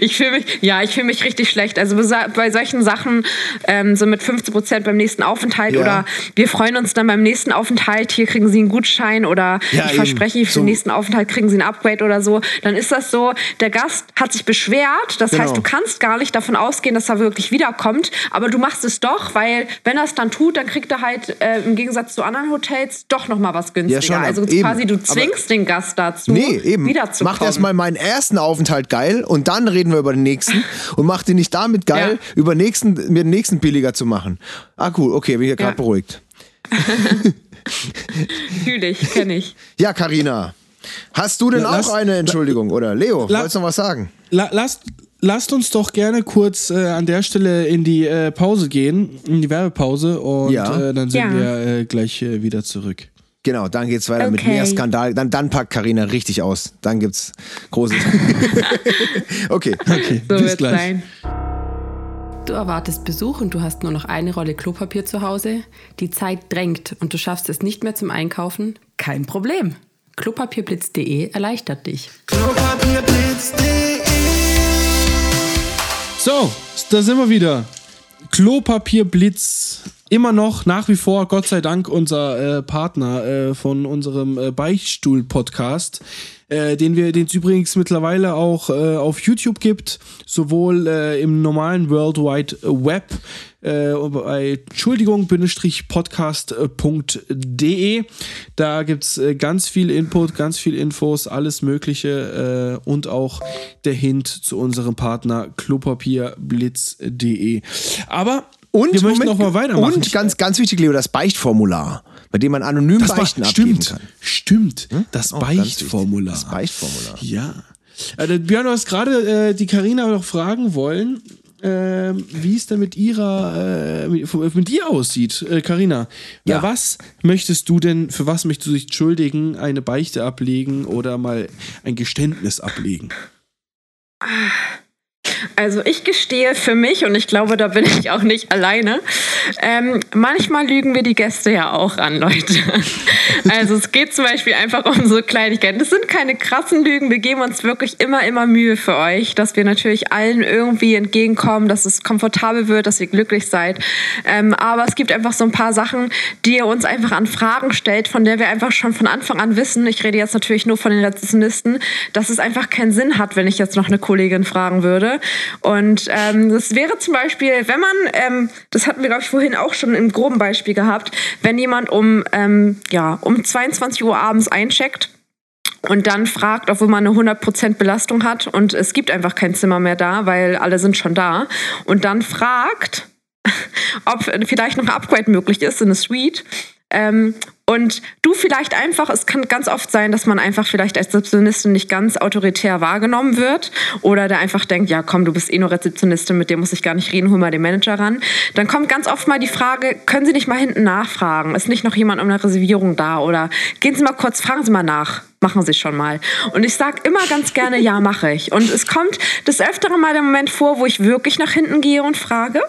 Ich fühle mich, ja, ich fühle mich richtig schlecht. Also bei solchen Sachen, ähm, so mit 50 Prozent beim nächsten Aufenthalt ja. oder wir freuen uns dann beim nächsten Aufenthalt, hier kriegen Sie einen Gutschein oder ja, ich eben. verspreche, für so. den nächsten Aufenthalt kriegen Sie ein Upgrade oder so. Dann ist das so, der Gast hat sich beschwert. Das genau. heißt, du kannst gar nicht davon ausgehen, dass er wirklich wiederkommt. Aber du machst es doch, weil wenn er es dann tut, dann kriegt er halt äh, im Gegensatz zu anderen Hotels doch noch mal was günstiger. Ja, schon, also eben. quasi du zwingst aber den Gast dazu, nee, eben. wiederzukommen. Mach erstmal meinen ersten Aufenthalt geil und dann reden wir über den nächsten und mach den nicht damit geil, ja. über nächsten, mir den nächsten billiger zu machen. Ah cool, okay, bin ich ja gerade beruhigt. Fühle ich, kenne ich. Ja, Karina. Hast du denn la, auch eine Entschuldigung? Oder Leo, la, wolltest du noch was sagen? La, lasst, lasst uns doch gerne kurz äh, an der Stelle in die äh, Pause gehen, in die Werbepause und ja. äh, dann sind ja. wir äh, gleich äh, wieder zurück. Genau, dann geht's weiter okay. mit mehr Skandal. Dann, dann packt Karina richtig aus. Dann gibt's großes. okay. okay. So Bis gleich. Sein. Du erwartest Besuch und du hast nur noch eine Rolle Klopapier zu Hause. Die Zeit drängt und du schaffst es nicht mehr zum Einkaufen. Kein Problem. Klopapierblitz.de erleichtert dich. Klopapierblitz.de So, da sind wir wieder. Klopapierblitz immer noch nach wie vor, Gott sei Dank, unser äh, Partner äh, von unserem äh, Beichtstuhl-Podcast, äh, den wir, den es übrigens mittlerweile auch äh, auf YouTube gibt, sowohl äh, im normalen World Wide Web bei Entschuldigung-podcast.de. Da gibt's äh, ganz viel Input, ganz viel Infos, alles Mögliche und auch der Hint zu unserem Partner klopapierblitz.de. Aber und wir möchten noch mal weitermachen. Und ganz, ganz wichtig, Leo, das Beichtformular, bei dem man anonym das Beichten abgeben stimmt, kann. Stimmt, hm? das oh, Beichtformular. Das Beichtformular. Ja. Also, Björn, du hast gerade äh, die Karina noch fragen wollen, äh, wie es denn mit ihrer, äh, mit, mit, dir aussieht, Karina. Äh, ja. was möchtest du denn, für was möchtest du dich entschuldigen, eine Beichte ablegen oder mal ein Geständnis ablegen? Ah. Also ich gestehe für mich, und ich glaube, da bin ich auch nicht alleine, ähm, manchmal lügen wir die Gäste ja auch an, Leute. Also es geht zum Beispiel einfach um so Kleinigkeiten. Das sind keine krassen Lügen, wir geben uns wirklich immer, immer Mühe für euch, dass wir natürlich allen irgendwie entgegenkommen, dass es komfortabel wird, dass ihr glücklich seid. Ähm, aber es gibt einfach so ein paar Sachen, die ihr uns einfach an Fragen stellt, von der wir einfach schon von Anfang an wissen, ich rede jetzt natürlich nur von den Rezessionisten, dass es einfach keinen Sinn hat, wenn ich jetzt noch eine Kollegin fragen würde. Und ähm, das wäre zum Beispiel, wenn man, ähm, das hatten wir, glaube ich, vorhin auch schon im groben Beispiel gehabt, wenn jemand um, ähm, ja, um 22 Uhr abends eincheckt, und dann fragt, obwohl man eine 100% Belastung hat und es gibt einfach kein Zimmer mehr da, weil alle sind schon da. Und dann fragt, ob vielleicht noch ein Upgrade möglich ist in eine Suite. Ähm, und du vielleicht einfach, es kann ganz oft sein, dass man einfach vielleicht als Rezeptionistin nicht ganz autoritär wahrgenommen wird oder der einfach denkt, ja komm, du bist eh nur Rezeptionistin, mit dem muss ich gar nicht reden, hol mal den Manager ran. Dann kommt ganz oft mal die Frage, können Sie nicht mal hinten nachfragen? Ist nicht noch jemand um eine Reservierung da? Oder gehen Sie mal kurz, fragen Sie mal nach machen Sie schon mal. Und ich sage immer ganz gerne, ja, mache ich. Und es kommt des Öfteren mal der Moment vor, wo ich wirklich nach hinten gehe und frage.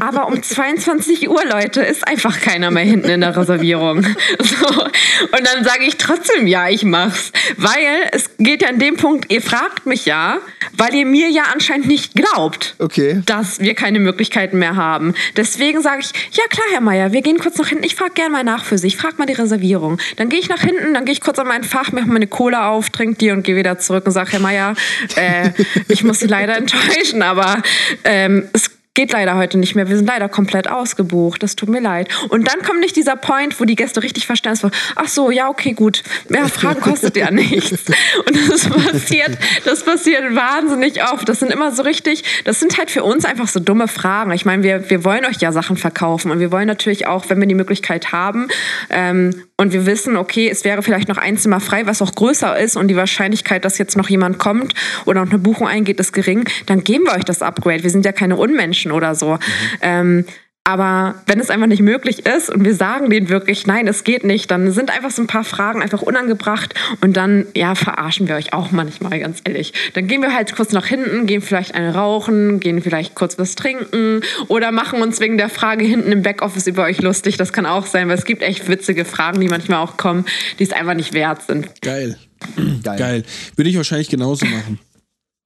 Aber um 22 Uhr, Leute, ist einfach keiner mehr hinten in der Reservierung. So. Und dann sage ich trotzdem, ja, ich mach's. Weil es geht ja an dem Punkt, ihr fragt mich ja, weil ihr mir ja anscheinend nicht glaubt, okay. dass wir keine Möglichkeiten mehr haben. Deswegen sage ich, ja klar, Herr Meier, wir gehen kurz nach hinten. Ich frage gerne mal nach für Sie. Ich frage mal die Reservierung. Dann gehe ich nach hinten, dann gehe ich kurz an mein Fach, mache meine Cola auf, trinke die und gehe wieder zurück und sage, Herr Meier, äh, ich muss Sie leider enttäuschen, aber ähm, es geht leider heute nicht mehr. Wir sind leider komplett ausgebucht. Das tut mir leid. Und dann kommt nicht dieser Point, wo die Gäste richtig verstehen, so, ach so, ja, okay, gut. Mehr Fragen kostet ja nichts. Und das passiert, das passiert wahnsinnig oft. Das sind immer so richtig, das sind halt für uns einfach so dumme Fragen. Ich meine, wir, wir wollen euch ja Sachen verkaufen und wir wollen natürlich auch, wenn wir die Möglichkeit haben, ähm, und wir wissen, okay, es wäre vielleicht noch ein Zimmer frei, was auch größer ist und die Wahrscheinlichkeit, dass jetzt noch jemand kommt oder noch eine Buchung eingeht, ist gering, dann geben wir euch das Upgrade. Wir sind ja keine Unmenschen oder so. Mhm. Ähm, aber wenn es einfach nicht möglich ist und wir sagen denen wirklich, nein, es geht nicht, dann sind einfach so ein paar Fragen einfach unangebracht und dann, ja, verarschen wir euch auch manchmal, ganz ehrlich. Dann gehen wir halt kurz nach hinten, gehen vielleicht eine rauchen, gehen vielleicht kurz was trinken oder machen uns wegen der Frage hinten im Backoffice über euch lustig. Das kann auch sein, weil es gibt echt witzige Fragen, die manchmal auch kommen, die es einfach nicht wert sind. Geil. Geil. Geil. Würde ich wahrscheinlich genauso machen.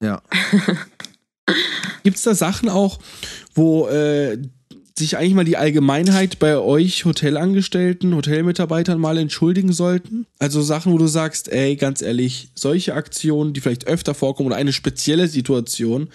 Ja. Gibt es da Sachen auch, wo äh, sich eigentlich mal die Allgemeinheit bei euch Hotelangestellten, Hotelmitarbeitern mal entschuldigen sollten? Also Sachen, wo du sagst, ey, ganz ehrlich, solche Aktionen, die vielleicht öfter vorkommen oder eine spezielle Situation,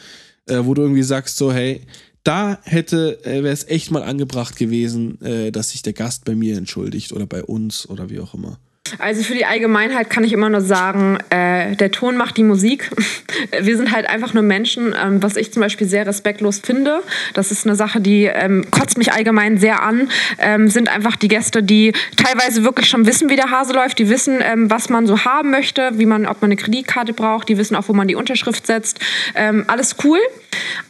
äh, wo du irgendwie sagst, so, hey, da hätte, äh, wäre es echt mal angebracht gewesen, äh, dass sich der Gast bei mir entschuldigt oder bei uns oder wie auch immer. Also für die Allgemeinheit kann ich immer nur sagen, äh, der Ton macht die Musik. Wir sind halt einfach nur Menschen, ähm, was ich zum Beispiel sehr respektlos finde. Das ist eine Sache, die ähm, kotzt mich allgemein sehr an. Ähm, sind einfach die Gäste, die teilweise wirklich schon wissen, wie der Hase läuft. Die wissen, ähm, was man so haben möchte, wie man, ob man eine Kreditkarte braucht. Die wissen auch, wo man die Unterschrift setzt. Ähm, alles cool.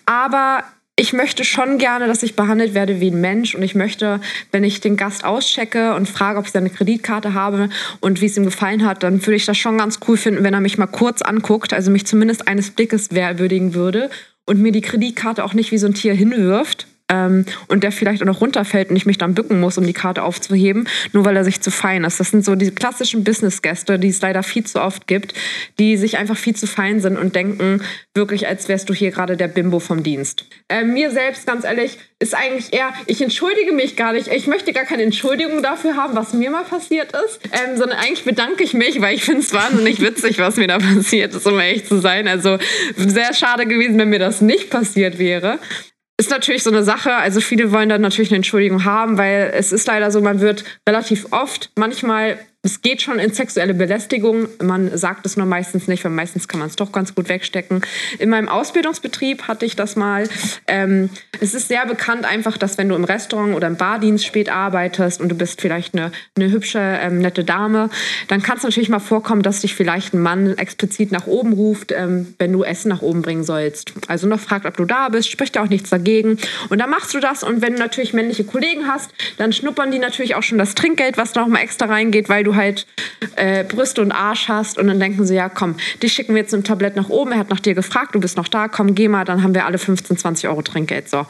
Aber ich möchte schon gerne, dass ich behandelt werde wie ein Mensch. Und ich möchte, wenn ich den Gast auschecke und frage, ob ich seine Kreditkarte habe und wie es ihm gefallen hat, dann würde ich das schon ganz cool finden, wenn er mich mal kurz anguckt, also mich zumindest eines Blickes würdigen würde und mir die Kreditkarte auch nicht wie so ein Tier hinwirft, ähm, und der vielleicht auch noch runterfällt und ich mich dann bücken muss, um die Karte aufzuheben, nur weil er sich zu fein ist. Das sind so die klassischen Business-Gäste, die es leider viel zu oft gibt, die sich einfach viel zu fein sind und denken wirklich, als wärst du hier gerade der Bimbo vom Dienst. Äh, mir selbst, ganz ehrlich, ist eigentlich eher, ich entschuldige mich gar nicht. Ich möchte gar keine Entschuldigung dafür haben, was mir mal passiert ist, ähm, sondern eigentlich bedanke ich mich, weil ich finde es wahnsinnig witzig, was mir da passiert ist, um ehrlich zu sein. Also sehr schade gewesen, wenn mir das nicht passiert wäre ist natürlich so eine Sache. Also viele wollen dann natürlich eine Entschuldigung haben, weil es ist leider so, man wird relativ oft manchmal es geht schon in sexuelle Belästigung. Man sagt es nur meistens nicht, weil meistens kann man es doch ganz gut wegstecken. In meinem Ausbildungsbetrieb hatte ich das mal. Ähm, es ist sehr bekannt einfach, dass wenn du im Restaurant oder im Bardienst spät arbeitest und du bist vielleicht eine, eine hübsche, ähm, nette Dame, dann kann es natürlich mal vorkommen, dass dich vielleicht ein Mann explizit nach oben ruft, ähm, wenn du Essen nach oben bringen sollst. Also noch fragt, ob du da bist, spricht ja auch nichts dagegen. Und dann machst du das und wenn du natürlich männliche Kollegen hast, dann schnuppern die natürlich auch schon das Trinkgeld, was da noch mal extra reingeht, weil du halt äh, Brüste und Arsch hast und dann denken sie, ja komm, dich schicken wir jetzt im Tablett nach oben, er hat nach dir gefragt, du bist noch da, komm, geh mal, dann haben wir alle 15, 20 Euro Trinkgeld. So,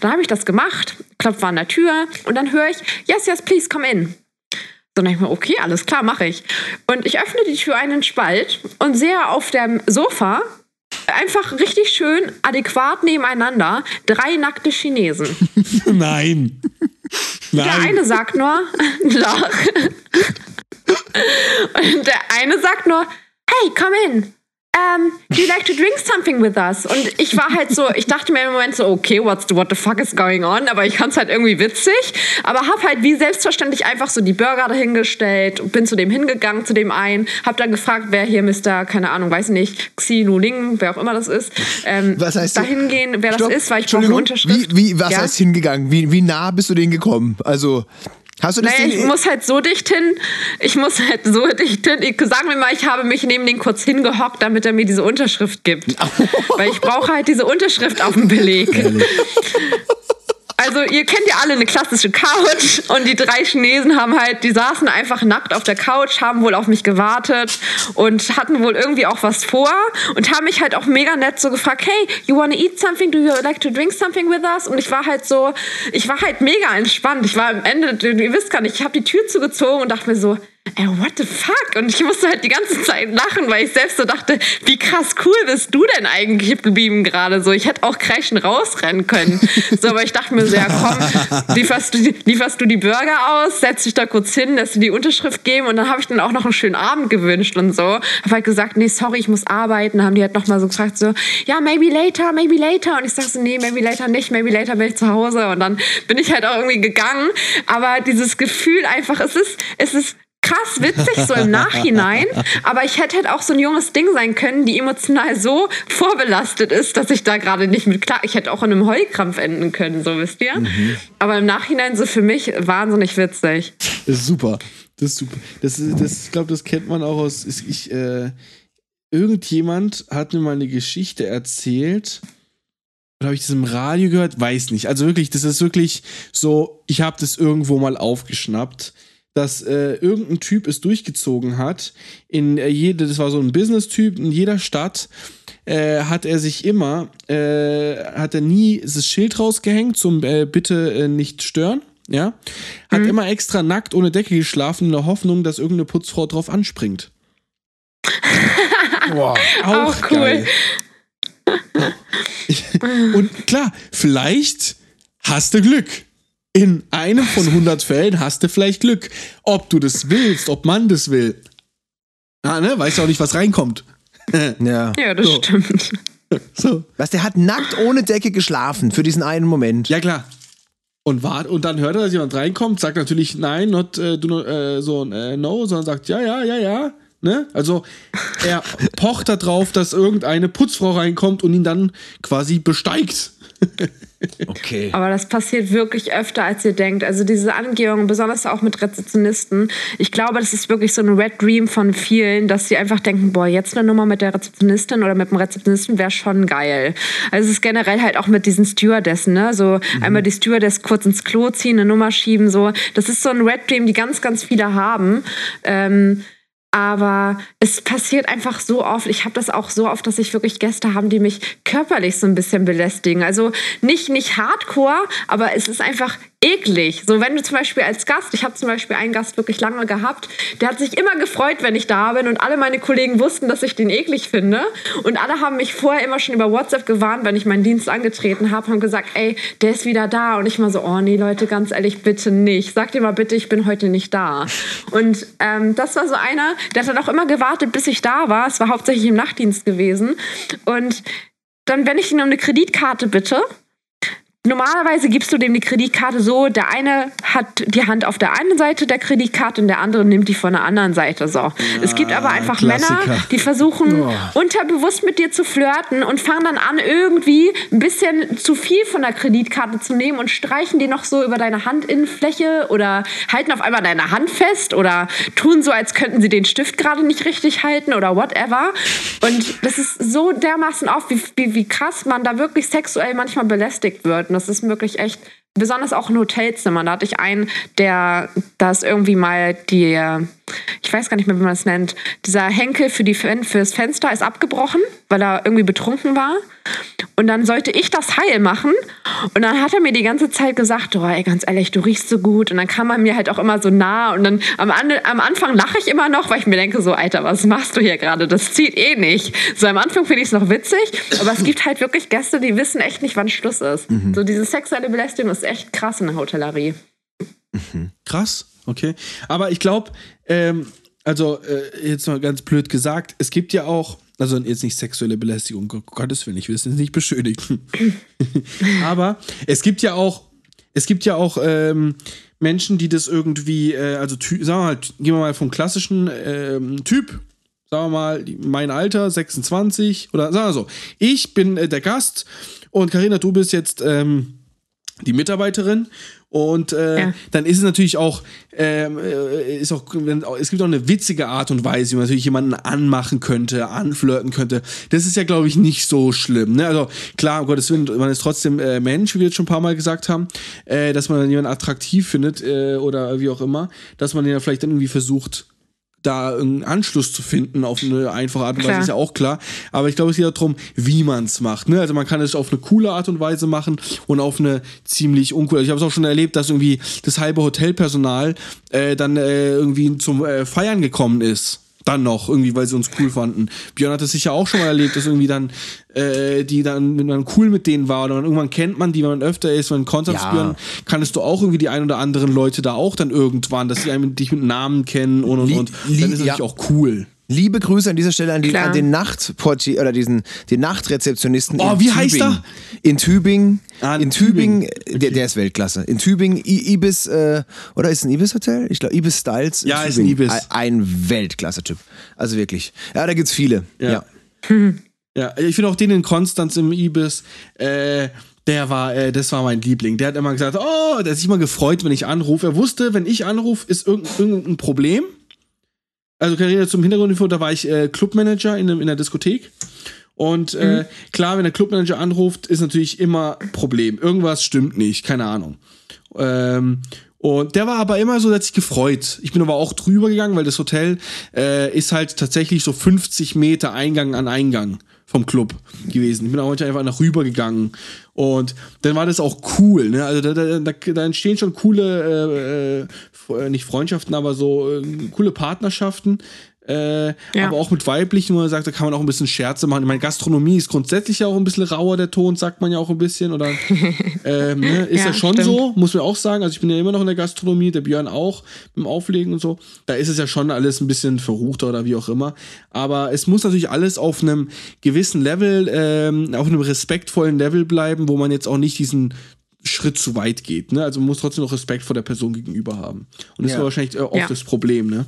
dann habe ich das gemacht, klopft an der Tür und dann höre ich, yes, yes, please, come in. So, dann denke ich mir, okay, alles klar, mache ich. Und ich öffne die Tür einen Spalt und sehe auf dem Sofa einfach richtig schön adäquat nebeneinander drei nackte Chinesen. Nein. Nein. Der eine sagt nur, Loch. Und der eine sagt nur, hey, come in. Um, do you like to drink something with us? Und ich war halt so, ich dachte mir im Moment so, okay, what's the, what the fuck is going on? Aber ich fand es halt irgendwie witzig. Aber hab halt wie selbstverständlich einfach so die Burger dahingestellt, bin zu dem hingegangen, zu dem einen, hab dann gefragt, wer hier Mr., keine Ahnung, weiß nicht, Xi Nu Ling, wer auch immer das ist, ähm, was heißt da hingehen, wer das ist, weil ich brauche eine Unterschrift. Wie, wie was ja? heißt hingegangen? Wie, wie nah bist du denen gekommen? Also Hast du das naja, ich muss halt so dicht hin, ich muss halt so dicht hin. Ich, sagen wir mal, ich habe mich neben den kurz hingehockt, damit er mir diese Unterschrift gibt. Weil ich brauche halt diese Unterschrift auf dem Beleg. Also ihr kennt ja alle eine klassische Couch und die drei Chinesen haben halt, die saßen einfach nackt auf der Couch, haben wohl auf mich gewartet und hatten wohl irgendwie auch was vor und haben mich halt auch mega nett so gefragt, hey, you wanna eat something? Do you like to drink something with us? Und ich war halt so, ich war halt mega entspannt. Ich war am Ende, ihr wisst gar nicht, ich habe die Tür zugezogen und dachte mir so, ey, what the fuck? Und ich musste halt die ganze Zeit lachen, weil ich selbst so dachte, wie krass cool bist du denn eigentlich geblieben gerade so? Ich hätte auch crashen rausrennen können. So, aber ich dachte mir so, ja komm, lieferst du, lieferst du die Burger aus, setz dich da kurz hin, lässt du die Unterschrift geben und dann habe ich dann auch noch einen schönen Abend gewünscht und so. Hab halt gesagt, nee, sorry, ich muss arbeiten. Dann haben die halt nochmal so gefragt, so, ja, maybe later, maybe later. Und ich sag so, nee, maybe later nicht, maybe later bin ich zu Hause. Und dann bin ich halt auch irgendwie gegangen. Aber dieses Gefühl einfach, es ist, es ist krass witzig so im Nachhinein, aber ich hätte halt auch so ein junges Ding sein können, die emotional so vorbelastet ist, dass ich da gerade nicht mit klar, ich hätte auch in einem Heulkrampf enden können, so wisst ihr. Mhm. Aber im Nachhinein so für mich wahnsinnig witzig. Das ist super. Das ist super. Das ist, das, ich glaube, das kennt man auch aus. Ich, äh, irgendjemand hat mir mal eine Geschichte erzählt. Oder habe ich das im Radio gehört? Weiß nicht. Also wirklich, das ist wirklich so, ich habe das irgendwo mal aufgeschnappt dass äh, irgendein Typ es durchgezogen hat. In äh, jede, das war so ein Business-Typ, in jeder Stadt äh, hat er sich immer, äh, hat er nie das Schild rausgehängt zum äh, Bitte äh, nicht stören. Ja, hat mhm. immer extra nackt ohne Decke geschlafen in der Hoffnung, dass irgendeine Putzfrau drauf anspringt. Boah, auch, auch cool. Und klar, vielleicht hast du Glück in einem von 100 Fällen hast du vielleicht Glück. Ob du das willst, ob man das will. Ah, ne? Weißt du auch nicht, was reinkommt. ja. ja, das so. stimmt. So. Was, der hat nackt ohne Decke geschlafen für diesen einen Moment. Ja, klar. Und, wart, und dann hört er, dass jemand reinkommt, sagt natürlich nein, not, äh, do not, äh, so äh, no, sondern sagt ja, ja, ja, ja. Ne? Also er pocht darauf, dass irgendeine Putzfrau reinkommt und ihn dann quasi besteigt. Okay. Aber das passiert wirklich öfter, als ihr denkt. Also diese Angehungen, besonders auch mit Rezeptionisten. Ich glaube, das ist wirklich so ein Red Dream von vielen, dass sie einfach denken, boah, jetzt eine Nummer mit der Rezeptionistin oder mit dem Rezeptionisten wäre schon geil. Also es ist generell halt auch mit diesen Stewardessen, ne? So mhm. einmal die Stewardess kurz ins Klo ziehen, eine Nummer schieben, so. Das ist so ein Red Dream, die ganz, ganz viele haben. Ähm, aber es passiert einfach so oft. Ich habe das auch so oft, dass ich wirklich Gäste habe, die mich körperlich so ein bisschen belästigen. Also nicht, nicht hardcore, aber es ist einfach eklig. So, wenn du zum Beispiel als Gast, ich habe zum Beispiel einen Gast wirklich lange gehabt, der hat sich immer gefreut, wenn ich da bin und alle meine Kollegen wussten, dass ich den eklig finde. Und alle haben mich vorher immer schon über WhatsApp gewarnt, wenn ich meinen Dienst angetreten habe, haben gesagt, ey, der ist wieder da. Und ich mal so, oh nee, Leute, ganz ehrlich, bitte nicht. Sag dir mal bitte, ich bin heute nicht da. Und ähm, das war so einer, der hat dann auch immer gewartet, bis ich da war. Es war hauptsächlich im Nachtdienst gewesen. Und dann, wenn ich ihn um eine Kreditkarte bitte, Normalerweise gibst du dem die Kreditkarte so, der eine hat die Hand auf der einen Seite der Kreditkarte und der andere nimmt die von der anderen Seite so. Ja, es gibt aber einfach Klassiker. Männer, die versuchen oh. unterbewusst mit dir zu flirten und fangen dann an irgendwie ein bisschen zu viel von der Kreditkarte zu nehmen und streichen die noch so über deine Handinnenfläche oder halten auf einmal deine Hand fest oder tun so, als könnten sie den Stift gerade nicht richtig halten oder whatever. Und das ist so dermaßen auf, wie, wie, wie krass man da wirklich sexuell manchmal belästigt wird das ist wirklich echt, besonders auch in Hotelzimmern. Da hatte ich einen, der, da ist irgendwie mal die, ich weiß gar nicht mehr, wie man es nennt, dieser Henkel für die, fürs Fenster ist abgebrochen, weil er irgendwie betrunken war. Und dann sollte ich das heil machen. Und dann hat er mir die ganze Zeit gesagt, oh, ey, ganz ehrlich, du riechst so gut. Und dann kam er mir halt auch immer so nah. Und dann am, am Anfang lache ich immer noch, weil ich mir denke, so, Alter, was machst du hier gerade? Das zieht eh nicht. So am Anfang finde ich es noch witzig. Aber es gibt halt wirklich Gäste, die wissen echt nicht, wann Schluss ist. Mhm. So diese sexuelle Belästigung ist echt krass in der Hotellerie. Mhm. Krass, okay. Aber ich glaube, ähm, also äh, jetzt mal ganz blöd gesagt, es gibt ja auch also jetzt nicht sexuelle Belästigung, um Gottes Willen, ich will es nicht beschönigen. Aber es gibt ja auch, es gibt ja auch ähm, Menschen, die das irgendwie, äh, also sagen wir mal, gehen wir mal vom klassischen ähm, Typ, sagen wir mal, mein Alter, 26, oder sagen wir so, ich bin äh, der Gast und Karina, du bist jetzt ähm, die Mitarbeiterin und äh, ja. dann ist es natürlich auch, ähm, äh, ist auch, es gibt auch eine witzige Art und Weise, wie man natürlich jemanden anmachen könnte, anflirten könnte. Das ist ja, glaube ich, nicht so schlimm. Ne? Also klar, um Gottes Willen, man ist trotzdem äh, Mensch, wie wir jetzt schon ein paar Mal gesagt haben, äh, dass man dann jemanden attraktiv findet äh, oder wie auch immer, dass man den ja vielleicht dann irgendwie versucht, da einen Anschluss zu finden auf eine einfache Art und Weise, ist ja auch klar. Aber ich glaube, es geht darum, wie man es macht. Ne? Also man kann es auf eine coole Art und Weise machen und auf eine ziemlich uncoole. Ich habe es auch schon erlebt, dass irgendwie das halbe Hotelpersonal äh, dann äh, irgendwie zum äh, Feiern gekommen ist dann noch, irgendwie, weil sie uns cool fanden. Björn hat das sicher auch schon mal erlebt, dass irgendwie dann, äh, die dann, wenn man cool mit denen war oder irgendwann kennt man die, wenn man öfter ist, wenn Kontakt ja. Björn, kannst du auch irgendwie die ein oder anderen Leute da auch dann irgendwann, dass sie einen, dich mit Namen kennen und und und. Dann ist es ja. natürlich auch cool. Liebe Grüße an dieser Stelle an, die, an den Nachtportier oder diesen den Nachtrezeptionisten. Oh, wie Tübingen. heißt er? In Tübingen. Ah, in Tübingen, Tübingen. Okay. Der, der, ist Weltklasse. In Tübingen, I Ibis, äh, oder ist es ein Ibis-Hotel? Ich glaube, Ibis Styles. Ja, ist ein Ibis. Ein Weltklasse-Typ. Also wirklich. Ja, da gibt's viele. Ja. Ja, ja ich finde auch den in Konstanz im Ibis, äh, der war, äh, das war mein Liebling. Der hat immer gesagt, oh, der hat sich immer gefreut, wenn ich anrufe. Er wusste, wenn ich anrufe, ist irgendein, irgendein Problem also Karriere zum Hintergrundinfo, da war ich äh, Clubmanager in, in der Diskothek. Und äh, mhm. äh, klar, wenn der Clubmanager anruft, ist natürlich immer Problem. Irgendwas stimmt nicht, keine Ahnung. Ähm, und der war aber immer so, der hat sich gefreut. Ich bin aber auch drüber gegangen, weil das Hotel äh, ist halt tatsächlich so 50 Meter Eingang an Eingang vom Club gewesen. Ich bin auch heute einfach nach rüber gegangen. Und dann war das auch cool. Ne? Also da, da, da, da entstehen schon coole äh, äh, äh, nicht Freundschaften, aber so äh, coole Partnerschaften. Äh, ja. Aber auch mit weiblichen, wo man sagt, da kann man auch ein bisschen Scherze machen. Ich meine, Gastronomie ist grundsätzlich ja auch ein bisschen rauer, der Ton, sagt man ja auch ein bisschen. Oder ähm, ne? ist ja, ja schon stimmt. so, muss man auch sagen. Also ich bin ja immer noch in der Gastronomie, der Björn auch mit dem Auflegen und so. Da ist es ja schon alles ein bisschen verruchter oder wie auch immer. Aber es muss natürlich alles auf einem gewissen Level, ähm, auf einem respektvollen Level bleiben, wo man jetzt auch nicht diesen Schritt zu weit geht. Ne? Also man muss trotzdem noch Respekt vor der Person gegenüber haben. Und das ja. ist wahrscheinlich äh, oft ja. das Problem, ne?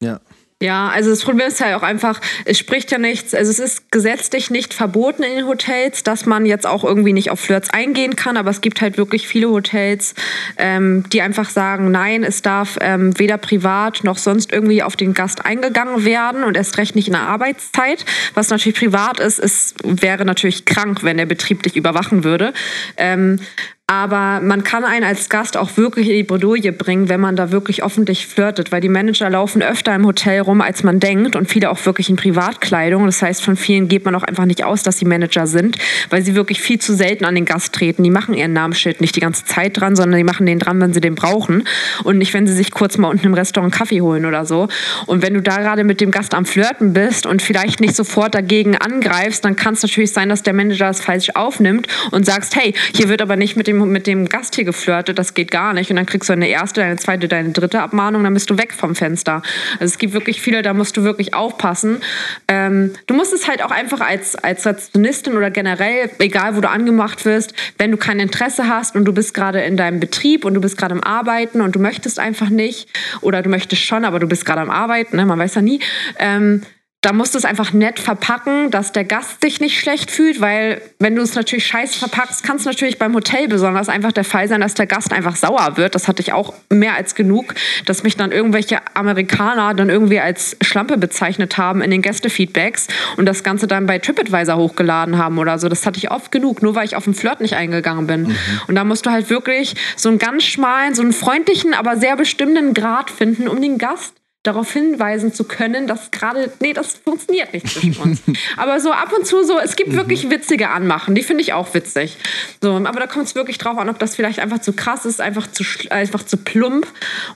Ja. Ja, also das Problem ist ja auch einfach, es spricht ja nichts, also es ist gesetzlich nicht verboten in den Hotels, dass man jetzt auch irgendwie nicht auf Flirts eingehen kann, aber es gibt halt wirklich viele Hotels, ähm, die einfach sagen, nein, es darf ähm, weder privat noch sonst irgendwie auf den Gast eingegangen werden und erst recht nicht in der Arbeitszeit. Was natürlich privat ist, es wäre natürlich krank, wenn der Betrieb dich überwachen würde. Ähm, aber man kann einen als Gast auch wirklich in die Bredouille bringen, wenn man da wirklich öffentlich flirtet, weil die Manager laufen öfter im Hotel rum, als man denkt und viele auch wirklich in Privatkleidung. Das heißt, von vielen geht man auch einfach nicht aus, dass sie Manager sind, weil sie wirklich viel zu selten an den Gast treten. Die machen ihren Namensschild nicht die ganze Zeit dran, sondern die machen den dran, wenn sie den brauchen und nicht, wenn sie sich kurz mal unten im Restaurant Kaffee holen oder so. Und wenn du da gerade mit dem Gast am Flirten bist und vielleicht nicht sofort dagegen angreifst, dann kann es natürlich sein, dass der Manager es falsch aufnimmt und sagst, hey, hier wird aber nicht mit dem dem, mit dem Gast hier geflirtet, das geht gar nicht. Und dann kriegst du eine erste, deine zweite, deine dritte Abmahnung, dann bist du weg vom Fenster. Also es gibt wirklich viele, da musst du wirklich aufpassen. Ähm, du musst es halt auch einfach als, als Rezeptionistin oder generell, egal wo du angemacht wirst, wenn du kein Interesse hast und du bist gerade in deinem Betrieb und du bist gerade am Arbeiten und du möchtest einfach nicht oder du möchtest schon, aber du bist gerade am Arbeiten, ne, man weiß ja nie, ähm, da musst du es einfach nett verpacken, dass der Gast sich nicht schlecht fühlt, weil wenn du es natürlich scheiße verpackst, kann es natürlich beim Hotel besonders einfach der Fall sein, dass der Gast einfach sauer wird. Das hatte ich auch mehr als genug, dass mich dann irgendwelche Amerikaner dann irgendwie als Schlampe bezeichnet haben in den Gästefeedbacks und das Ganze dann bei TripAdvisor hochgeladen haben oder so. Das hatte ich oft genug, nur weil ich auf den Flirt nicht eingegangen bin. Mhm. Und da musst du halt wirklich so einen ganz schmalen, so einen freundlichen, aber sehr bestimmten Grad finden, um den Gast darauf hinweisen zu können, dass gerade, nee, das funktioniert nicht zwischen uns. aber so ab und zu so, es gibt wirklich witzige Anmachen, die finde ich auch witzig. So, aber da kommt es wirklich drauf an, ob das vielleicht einfach zu krass ist, einfach zu, einfach zu plump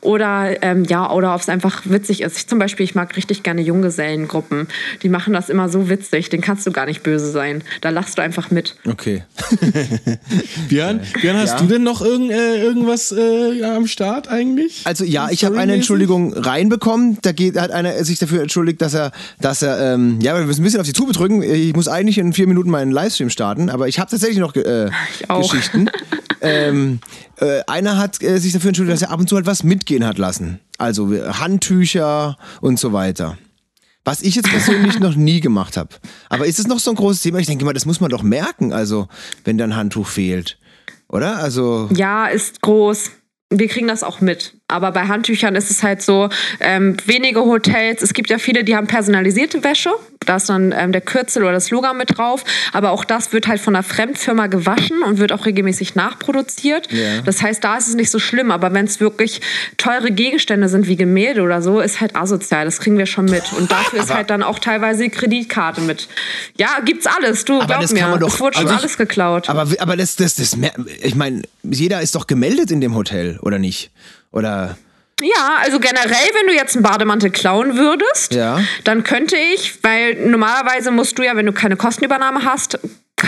oder, ähm, ja, oder ob es einfach witzig ist. Ich zum Beispiel, ich mag richtig gerne Junggesellengruppen. Die machen das immer so witzig, den kannst du gar nicht böse sein. Da lachst du einfach mit. Okay. Björn, Björn hast ja. du denn noch irgend, äh, irgendwas äh, am Start eigentlich? Also ja, ich habe eine Entschuldigung reinbekommen bekommen. Da geht, hat einer sich dafür entschuldigt, dass er, dass er, ähm, ja, wir müssen ein bisschen auf die Tube drücken. Ich muss eigentlich in vier Minuten meinen Livestream starten, aber ich habe tatsächlich noch äh, Geschichten. ähm, äh, einer hat äh, sich dafür entschuldigt, dass er ab und zu halt was mitgehen hat lassen. Also Handtücher und so weiter. Was ich jetzt persönlich noch nie gemacht habe. Aber ist es noch so ein großes Thema? Ich denke mal, das muss man doch merken, also wenn dein Handtuch fehlt. Oder? Also. Ja, ist groß wir kriegen das auch mit. Aber bei Handtüchern ist es halt so, ähm, wenige Hotels, es gibt ja viele, die haben personalisierte Wäsche. Da ist dann ähm, der Kürzel oder das Logo mit drauf. Aber auch das wird halt von einer Fremdfirma gewaschen und wird auch regelmäßig nachproduziert. Yeah. Das heißt, da ist es nicht so schlimm. Aber wenn es wirklich teure Gegenstände sind, wie Gemälde oder so, ist halt asozial. Das kriegen wir schon mit. Und dafür ist halt dann auch teilweise die Kreditkarte mit. Ja, gibt's alles. Du, glaub das mir. Doch, es wurde schon also alles geklaut. Aber, aber das, das, das, ich meine, jeder ist doch gemeldet in dem Hotel, oder nicht? Oder. Ja, also generell, wenn du jetzt einen Bademantel klauen würdest, ja. dann könnte ich, weil normalerweise musst du ja, wenn du keine Kostenübernahme hast,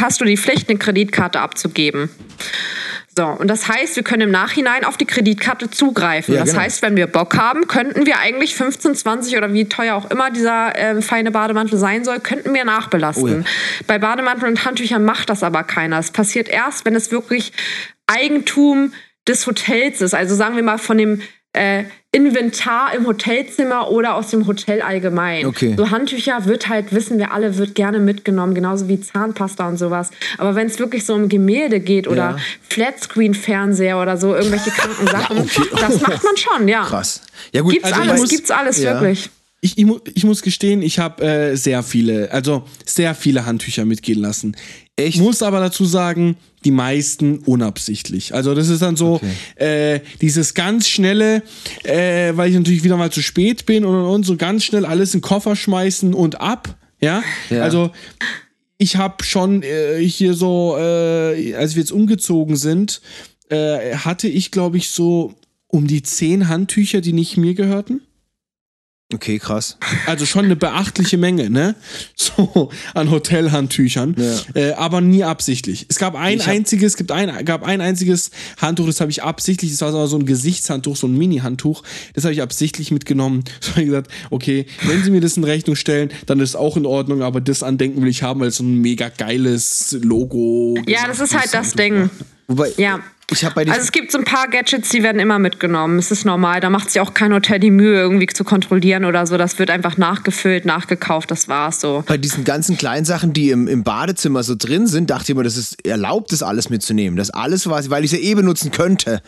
hast du die Pflicht, eine Kreditkarte abzugeben. So, und das heißt, wir können im Nachhinein auf die Kreditkarte zugreifen. Ja, das genau. heißt, wenn wir Bock haben, könnten wir eigentlich 15, 20 oder wie teuer auch immer dieser äh, feine Bademantel sein soll, könnten wir nachbelasten. Oh ja. Bei Bademanteln und Handtüchern macht das aber keiner. Es passiert erst, wenn es wirklich Eigentum des Hotels ist. Also sagen wir mal von dem äh, Inventar im Hotelzimmer oder aus dem Hotel allgemein. Okay. So Handtücher wird halt, wissen wir alle, wird gerne mitgenommen, genauso wie Zahnpasta und sowas. Aber wenn es wirklich so um Gemälde geht oder ja. Flatscreen-Fernseher oder so, irgendwelche kranken Sachen, ja, okay. das macht man schon, ja. Krass. Ja, gut, gibt's also alles, muss, gibt's alles ja. wirklich. Ich, ich, ich, muss gestehen, ich habe äh, sehr viele, also sehr viele Handtücher mitgehen lassen. Echt? Ich muss aber dazu sagen, die meisten unabsichtlich. Also das ist dann so okay. äh, dieses ganz schnelle, äh, weil ich natürlich wieder mal zu spät bin und, und, und so ganz schnell alles in den Koffer schmeißen und ab. Ja, ja. also ich habe schon äh, hier so, äh, als wir jetzt umgezogen sind, äh, hatte ich glaube ich so um die zehn Handtücher, die nicht mir gehörten. Okay, krass. Also schon eine beachtliche Menge, ne? So an Hotelhandtüchern, ja. äh, aber nie absichtlich. Es gab ein einziges, gibt ein, gab ein einziges Handtuch, das habe ich absichtlich, das war so ein Gesichtshandtuch, so ein Mini-Handtuch, das habe ich absichtlich mitgenommen. So habe ich gesagt, okay, wenn Sie mir das in Rechnung stellen, dann ist es auch in Ordnung, aber das Andenken will ich haben, weil es so ein mega geiles Logo. Ja, das ist halt das Ding. Wobei, ja Ich bei also es gibt so ein paar Gadgets, die werden immer mitgenommen. Es ist normal. Da macht sich auch kein Hotel die Mühe, irgendwie zu kontrollieren oder so. Das wird einfach nachgefüllt, nachgekauft, das war's so. Bei diesen ganzen kleinen Sachen, die im, im Badezimmer so drin sind, dachte ich immer, das ist erlaubt, das alles mitzunehmen. Das alles, was, weil ich sie eh benutzen könnte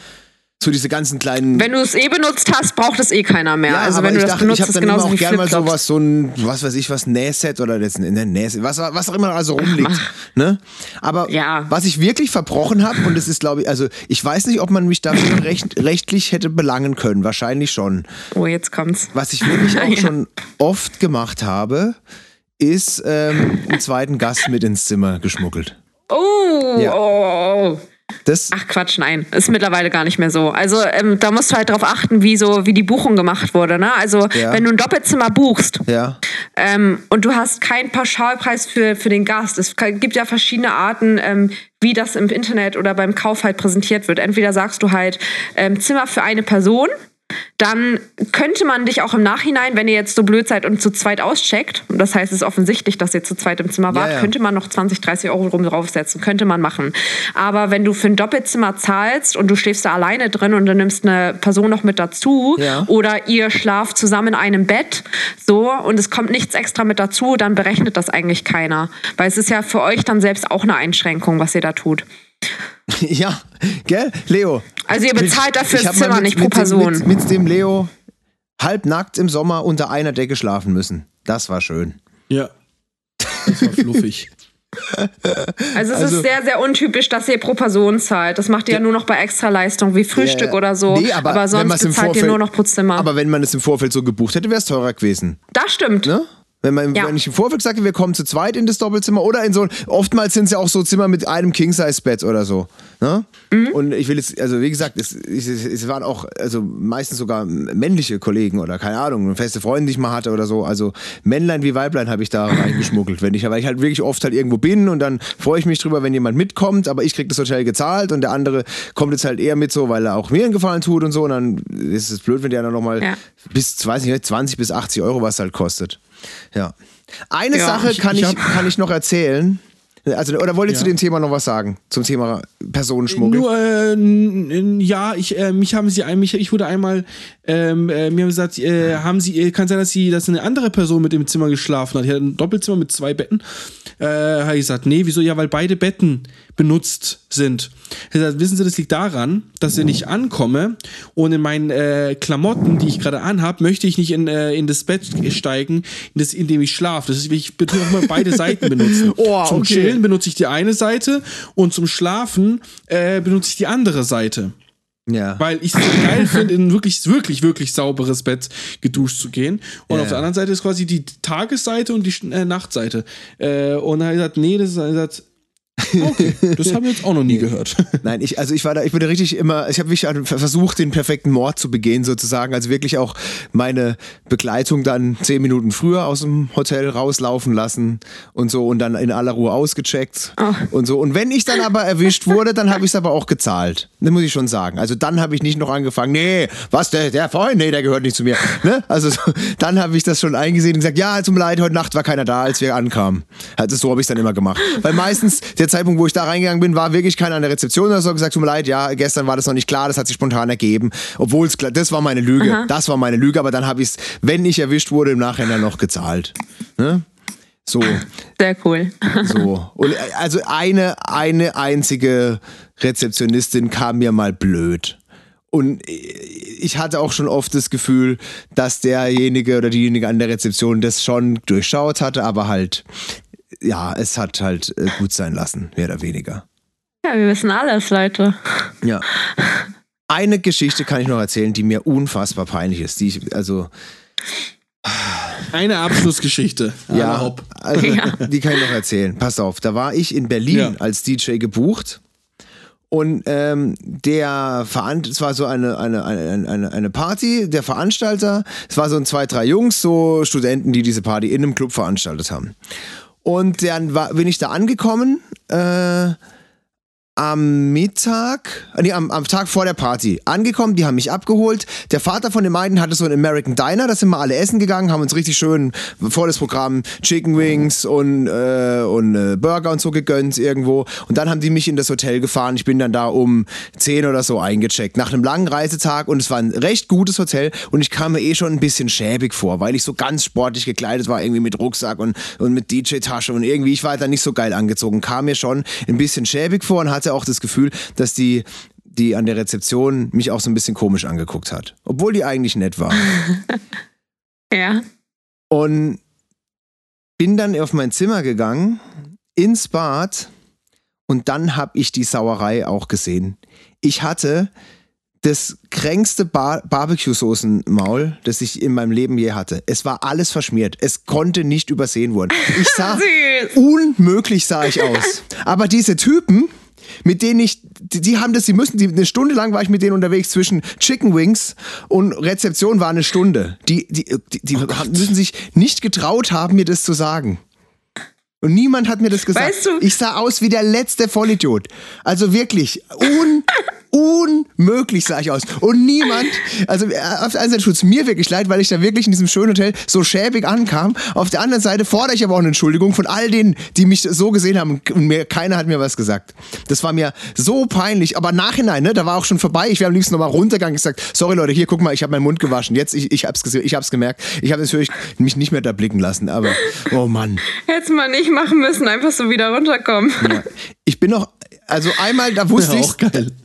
so diese ganzen kleinen. Wenn du es eh benutzt hast, braucht es eh keiner mehr. Ja, also wenn du das dachte, benutzt, ich habe dann immer auch gerne mal sowas, so ein, was weiß ich, was Nähset oder das, ne, Nähset, was, was auch immer also rumliegt. ne? Aber ja. was ich wirklich verbrochen habe, und das ist, glaube ich, also ich weiß nicht, ob man mich dafür recht, rechtlich hätte belangen können. Wahrscheinlich schon. Oh, jetzt kommt's. Was ich wirklich auch ja. schon oft gemacht habe, ist ähm, einen zweiten Gast mit ins Zimmer geschmuggelt. Oh, ja. oh. Das Ach Quatsch, nein, ist mittlerweile gar nicht mehr so. Also ähm, da musst du halt darauf achten, wie so wie die Buchung gemacht wurde. Ne? Also ja. wenn du ein Doppelzimmer buchst ja. ähm, und du hast keinen Pauschalpreis für, für den Gast, es gibt ja verschiedene Arten, ähm, wie das im Internet oder beim Kauf halt präsentiert wird. Entweder sagst du halt ähm, Zimmer für eine Person dann könnte man dich auch im Nachhinein, wenn ihr jetzt so blöd seid und zu zweit auscheckt, und das heißt, es ist offensichtlich, dass ihr zu zweit im Zimmer wart, ja, ja. könnte man noch 20, 30 Euro rum draufsetzen, könnte man machen. Aber wenn du für ein Doppelzimmer zahlst und du schläfst da alleine drin und du nimmst eine Person noch mit dazu ja. oder ihr schlaft zusammen in einem Bett, so, und es kommt nichts extra mit dazu, dann berechnet das eigentlich keiner. Weil es ist ja für euch dann selbst auch eine Einschränkung, was ihr da tut. Ja, gell, Leo. Also ihr bezahlt dafür das Zimmer mit, nicht pro Person. Mit, mit, dem Leo halbnackt im Sommer unter einer Decke schlafen müssen. Das war schön. Ja. Das war fluffig. Also es also, ist sehr, sehr untypisch, dass ihr pro Person zahlt. Das macht ihr ja nur noch bei Extraleistung wie Frühstück ja, oder so. Nee, aber, aber sonst bezahlt ihr nur noch pro Zimmer. Aber wenn man es im Vorfeld so gebucht hätte, wäre es teurer gewesen. Das stimmt. Ne? Wenn, man, ja. wenn ich im Vorfeld sage, wir kommen zu zweit in das Doppelzimmer oder in so, oftmals sind es ja auch so Zimmer mit einem King-Size-Bett oder so. Ne? Mhm. Und ich will jetzt, also wie gesagt, es, es, es, waren auch, also meistens sogar männliche Kollegen oder keine Ahnung, feste Freundin, die ich mal hatte oder so. Also Männlein wie Weiblein habe ich da reingeschmuggelt, wenn ich, weil ich halt wirklich oft halt irgendwo bin und dann freue ich mich drüber, wenn jemand mitkommt, aber ich kriege das Hotel gezahlt und der andere kommt jetzt halt eher mit so, weil er auch mir einen Gefallen tut und so und dann ist es blöd, wenn der dann nochmal ja. bis, weiß ich nicht, 20 bis 80 Euro was halt kostet. Ja. Eine ja, Sache kann ich, ich, kann ich noch erzählen. Also, oder wollt ihr ja. zu dem Thema noch was sagen? Zum Thema Personenschmuggel? Nur, äh, ja, ich, äh, mich haben sie, mich, ich wurde einmal, ähm, äh, mir haben gesagt, äh, haben sie, äh, kann sein, dass sie, dass eine andere Person mit dem Zimmer geschlafen hat. Ich hatte ein Doppelzimmer mit zwei Betten. Äh, habe ich gesagt, nee, wieso? Ja, weil beide Betten benutzt sind. Gesagt, wissen Sie, das liegt daran, dass ich nicht ankomme und in meinen äh, Klamotten, die ich gerade anhabe, möchte ich nicht in, äh, in das Bett steigen, in, das, in dem ich schlafe. Das ist, ich auch mal beide Seiten benutzen. Oh, zum okay. Chillen benutze ich die eine Seite und zum Schlafen äh, benutze ich die andere Seite. Ja. Weil ich es so geil finde, in ein wirklich, wirklich, wirklich sauberes Bett geduscht zu gehen. Und ja. auf der anderen Seite ist quasi die Tagesseite und die äh, Nachtseite. Äh, und er hat gesagt, nee, das ist, er sagt, Okay, das haben wir jetzt auch noch nie gehört. Nein, ich, also ich war da, ich wurde richtig immer, ich habe wirklich versucht, den perfekten Mord zu begehen, sozusagen. Also wirklich auch meine Begleitung dann zehn Minuten früher aus dem Hotel rauslaufen lassen und so und dann in aller Ruhe ausgecheckt oh. und so. Und wenn ich dann aber erwischt wurde, dann habe ich es aber auch gezahlt. Das muss ich schon sagen. Also dann habe ich nicht noch angefangen, nee, was, der, der Freund, nee, der gehört nicht zu mir. Ne? Also so, dann habe ich das schon eingesehen und gesagt, ja, tut mir leid, heute Nacht war keiner da, als wir ankamen. Also so habe ich es dann immer gemacht. Weil meistens der Zeitpunkt, wo ich da reingegangen bin, war wirklich keiner an der Rezeption oder so gesagt, tut mir leid, ja, gestern war das noch nicht klar, das hat sich spontan ergeben. Obwohl es klar, das war meine Lüge. Aha. Das war meine Lüge, aber dann habe ich es, wenn ich erwischt wurde, im Nachhinein noch gezahlt. Ne? So. Sehr cool. So. Und also eine, eine einzige Rezeptionistin kam mir mal blöd. Und ich hatte auch schon oft das Gefühl, dass derjenige oder diejenige an der Rezeption das schon durchschaut hatte, aber halt ja, es hat halt äh, gut sein lassen, mehr oder weniger. Ja, wir wissen alles, Leute. Ja. Eine Geschichte kann ich noch erzählen, die mir unfassbar peinlich ist. Die ich, also. Eine Abschlussgeschichte. Ja, also, ja, die kann ich noch erzählen. Pass auf, da war ich in Berlin ja. als DJ gebucht. Und ähm, der Veran es war so eine, eine, eine, eine Party, der Veranstalter, es war so ein zwei, drei Jungs, so Studenten, die diese Party in einem Club veranstaltet haben. Und dann war, bin ich da angekommen äh, am Mittag, nee, am, am Tag vor der Party angekommen, die haben mich abgeholt. Der Vater von den beiden hatte so einen American Diner, da sind wir alle essen gegangen, haben uns richtig schön vor das Programm Chicken Wings und, äh, und äh, Burger und so gegönnt irgendwo. Und dann haben die mich in das Hotel gefahren. Ich bin dann da um 10 oder so eingecheckt. Nach einem langen Reisetag und es war ein recht gutes Hotel und ich kam mir eh schon ein bisschen schäbig vor, weil ich so ganz sportlich gekleidet war, irgendwie mit Rucksack und, und mit DJ-Tasche und irgendwie, ich war da nicht so geil angezogen, kam mir schon ein bisschen schäbig vor und hatte hatte auch das Gefühl, dass die die an der Rezeption mich auch so ein bisschen komisch angeguckt hat. Obwohl die eigentlich nett war. ja. Und bin dann auf mein Zimmer gegangen, ins Bad und dann habe ich die Sauerei auch gesehen. Ich hatte das kränkste Bar Barbecue-Soßen-Maul, das ich in meinem Leben je hatte. Es war alles verschmiert. Es konnte nicht übersehen werden. Ich sah, unmöglich sah ich aus. Aber diese Typen, mit denen ich, die, die haben das, sie müssen, die, eine Stunde lang war ich mit denen unterwegs zwischen Chicken Wings und Rezeption war eine Stunde. Die, die, die, die oh müssen sich nicht getraut haben, mir das zu sagen. Und niemand hat mir das gesagt. Weißt du? Ich sah aus wie der letzte Vollidiot. Also wirklich un unmöglich sah ich aus. Und niemand, also äh, auf der einen Seite tut es mir wirklich leid, weil ich da wirklich in diesem schönen Hotel so schäbig ankam. Auf der anderen Seite fordere ich aber auch eine Entschuldigung von all denen, die mich so gesehen haben und mir, keiner hat mir was gesagt. Das war mir so peinlich, aber nachhinein, ne, da war auch schon vorbei. Ich wäre am liebsten nochmal runtergegangen und gesagt, sorry Leute, hier, guck mal, ich habe meinen Mund gewaschen. Jetzt, ich, ich hab's, ich hab's gemerkt. Ich habe natürlich mich nicht mehr da blicken lassen, aber, oh Mann. Hätte man nicht machen müssen, einfach so wieder runterkommen. Ja. Ich bin noch also einmal, da wusste ja, ich.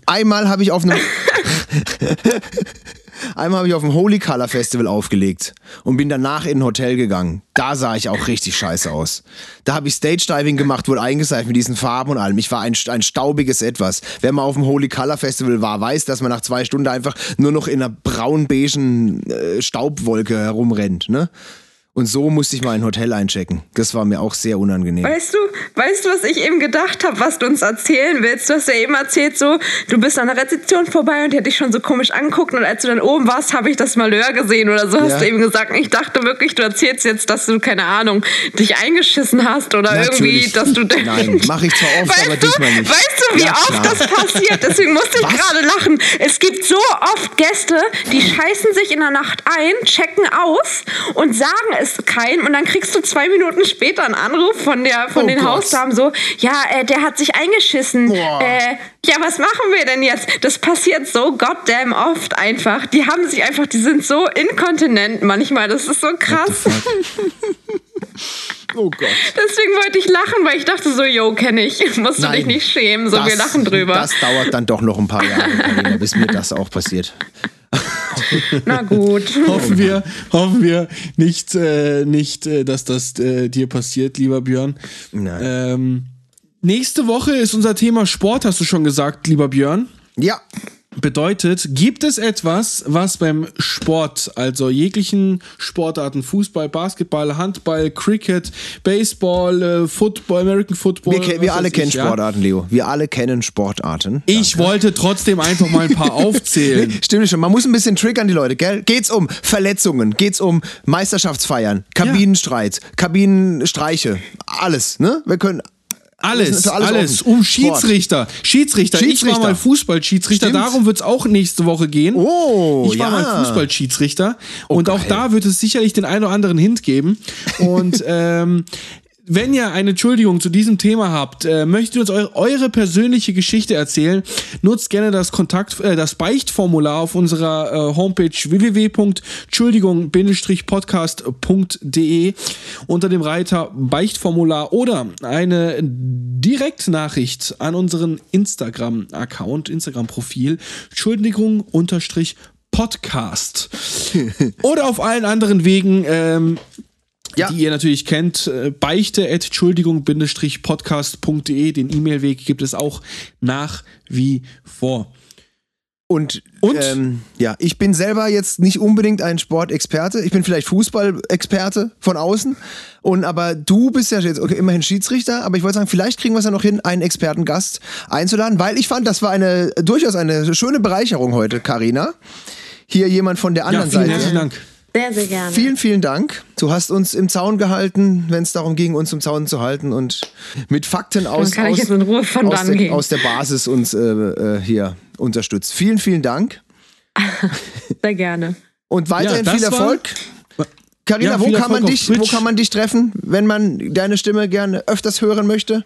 Einmal habe ich auf einem. Einmal habe ich auf dem Holy Color Festival aufgelegt und bin danach in ein Hotel gegangen. Da sah ich auch richtig scheiße aus. Da habe ich Stage Diving gemacht, wurde eingeseift mit diesen Farben und allem. Ich war ein, ein staubiges Etwas. Wer mal auf dem Holy Color Festival war, weiß, dass man nach zwei Stunden einfach nur noch in einer braun-beigen äh, Staubwolke herumrennt. Ne? Und so musste ich mal ein Hotel einchecken. Das war mir auch sehr unangenehm. Weißt du, weißt du, was ich eben gedacht habe, was du uns erzählen willst? Du hast ja eben erzählt, so, du bist an der Rezeption vorbei und die hat dich schon so komisch angeguckt und als du dann oben warst, habe ich das Malheur gesehen oder so, hast ja. du eben gesagt. Ich dachte wirklich, du erzählst jetzt, dass du, keine Ahnung, dich eingeschissen hast oder Natürlich. irgendwie, dass du... Nein, mache ich zwar oft, weißt aber du, diesmal nicht. Weißt du, wie ja, oft das passiert? Deswegen musste ich gerade lachen. Es gibt so oft Gäste, die scheißen sich in der Nacht ein, checken aus und sagen es es kein und dann kriegst du zwei Minuten später einen Anruf von der von oh den Gott. Hausdamen so, ja, äh, der hat sich eingeschissen. Äh, ja, was machen wir denn jetzt? Das passiert so goddamn oft einfach. Die haben sich einfach, die sind so inkontinent manchmal. Das ist so krass. Oh Gott. Deswegen wollte ich lachen, weil ich dachte so, yo, kenne ich. Musst Nein, du dich nicht schämen. So, das, wir lachen drüber. Das dauert dann doch noch ein paar Jahre, bis mir das auch passiert. Na gut. hoffen wir, hoffen wir nicht, äh, nicht äh, dass das äh, dir passiert, lieber Björn. Nein. Ähm, nächste Woche ist unser Thema Sport, hast du schon gesagt, lieber Björn. Ja. Bedeutet, gibt es etwas, was beim Sport, also jeglichen Sportarten, Fußball, Basketball, Handball, Cricket, Baseball, äh, Football, American Football. Wir, wir alle kennen ich, Sportarten, ja? Leo. Wir alle kennen Sportarten. Ich Danke. wollte trotzdem einfach mal ein paar aufzählen. Stimmt schon. Man muss ein bisschen triggern, die Leute, gell? Geht's um Verletzungen, geht's um Meisterschaftsfeiern, Kabinenstreit, ja. Kabinenstreiche, alles, ne? Wir können alles, alles, alles. um Schiedsrichter. Schiedsrichter. Schiedsrichter. Ich war mal Fußballschiedsrichter, darum wird es auch nächste Woche gehen. Oh, ich war ja. mal Fußballschiedsrichter oh, und geil. auch da wird es sicherlich den einen oder anderen Hint geben. Und ähm, wenn ihr eine Entschuldigung zu diesem Thema habt, äh, möchtet ihr uns eure, eure, persönliche Geschichte erzählen, nutzt gerne das Kontakt, äh, das Beichtformular auf unserer äh, Homepage www.entschuldigung-podcast.de unter dem Reiter Beichtformular oder eine Direktnachricht an unseren Instagram-Account, Instagram-Profil, Entschuldigung unterstrich Podcast. oder auf allen anderen Wegen ähm, ja. die ihr natürlich kennt. Äh, beichte Entschuldigung-podcast.de. Den E-Mail-Weg gibt es auch nach wie vor. Und, und? Ähm, ja, ich bin selber jetzt nicht unbedingt ein Sportexperte. Ich bin vielleicht Fußballexperte von außen. Und aber du bist ja jetzt okay, immerhin Schiedsrichter. Aber ich wollte sagen, vielleicht kriegen wir es ja noch hin, einen Expertengast einzuladen, weil ich fand, das war eine durchaus eine schöne Bereicherung heute, Karina. Hier jemand von der anderen ja, vielen Seite. Herzlichen Dank Sehr, sehr gerne. Vielen, vielen Dank. Du hast uns im Zaun gehalten, wenn es darum ging, uns im Zaun zu halten und mit Fakten aus, aus, aus, der, aus der Basis uns äh, äh, hier unterstützt. Vielen, vielen Dank Sehr gerne. und weiterhin Ja, viel Erfolg. Carina, Ja, wo, kann man wo kann man dich treffen, wenn man deine Stimme gerne öfters hören möchte?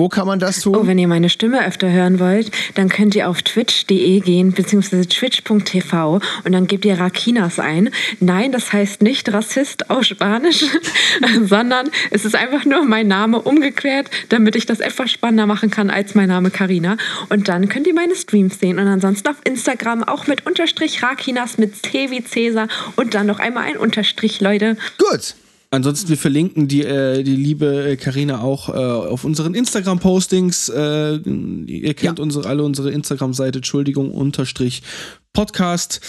Wo kann man das tun? Oh, wenn ihr meine Stimme öfter hören wollt, dann könnt ihr auf twitch.de gehen, beziehungsweise twitch.tv und dann gebt ihr Rakinas ein. Nein, das heißt nicht Rassist auf Spanisch, sondern es ist einfach nur mein Name umgekehrt, damit ich das etwas spannender machen kann als mein Name Karina. Und dann könnt ihr meine Streams sehen und ansonsten auf Instagram auch mit Unterstrich Rakinas mit C wie Cäsar und dann noch einmal ein Unterstrich, Leute. Gut. Ansonsten, wir verlinken die, äh, die liebe Karina auch äh, auf unseren Instagram-Postings. Äh, ihr kennt Ja. unsere, alle unsere Instagram-Seite, Entschuldigung, unterstrich Podcast.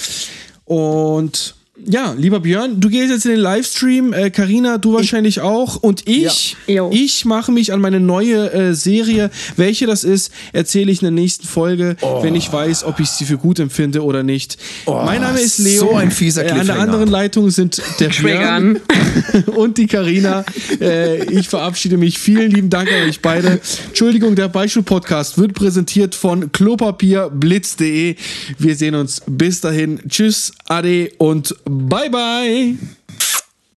Und ja, lieber Björn, du gehst jetzt in den Livestream, äh, Carina, du wahrscheinlich auch. Und ich, Ja. Ich mache mich an meine neue äh, Serie. Welche das ist, erzähle ich in der nächsten Folge, wenn ich weiß, ob ich sie für gut empfinde oder nicht. mein Name ist Leo. so ein fieser äh, An der anderen Leitung sind der Björn und die Karina. Äh, ich verabschiede mich. Vielen lieben Dank an euch beide. Entschuldigung, der Beispiel-Podcast wird präsentiert von klopapierblitz.de. Wir sehen uns bis dahin. Tschüss, Ade und bye bye.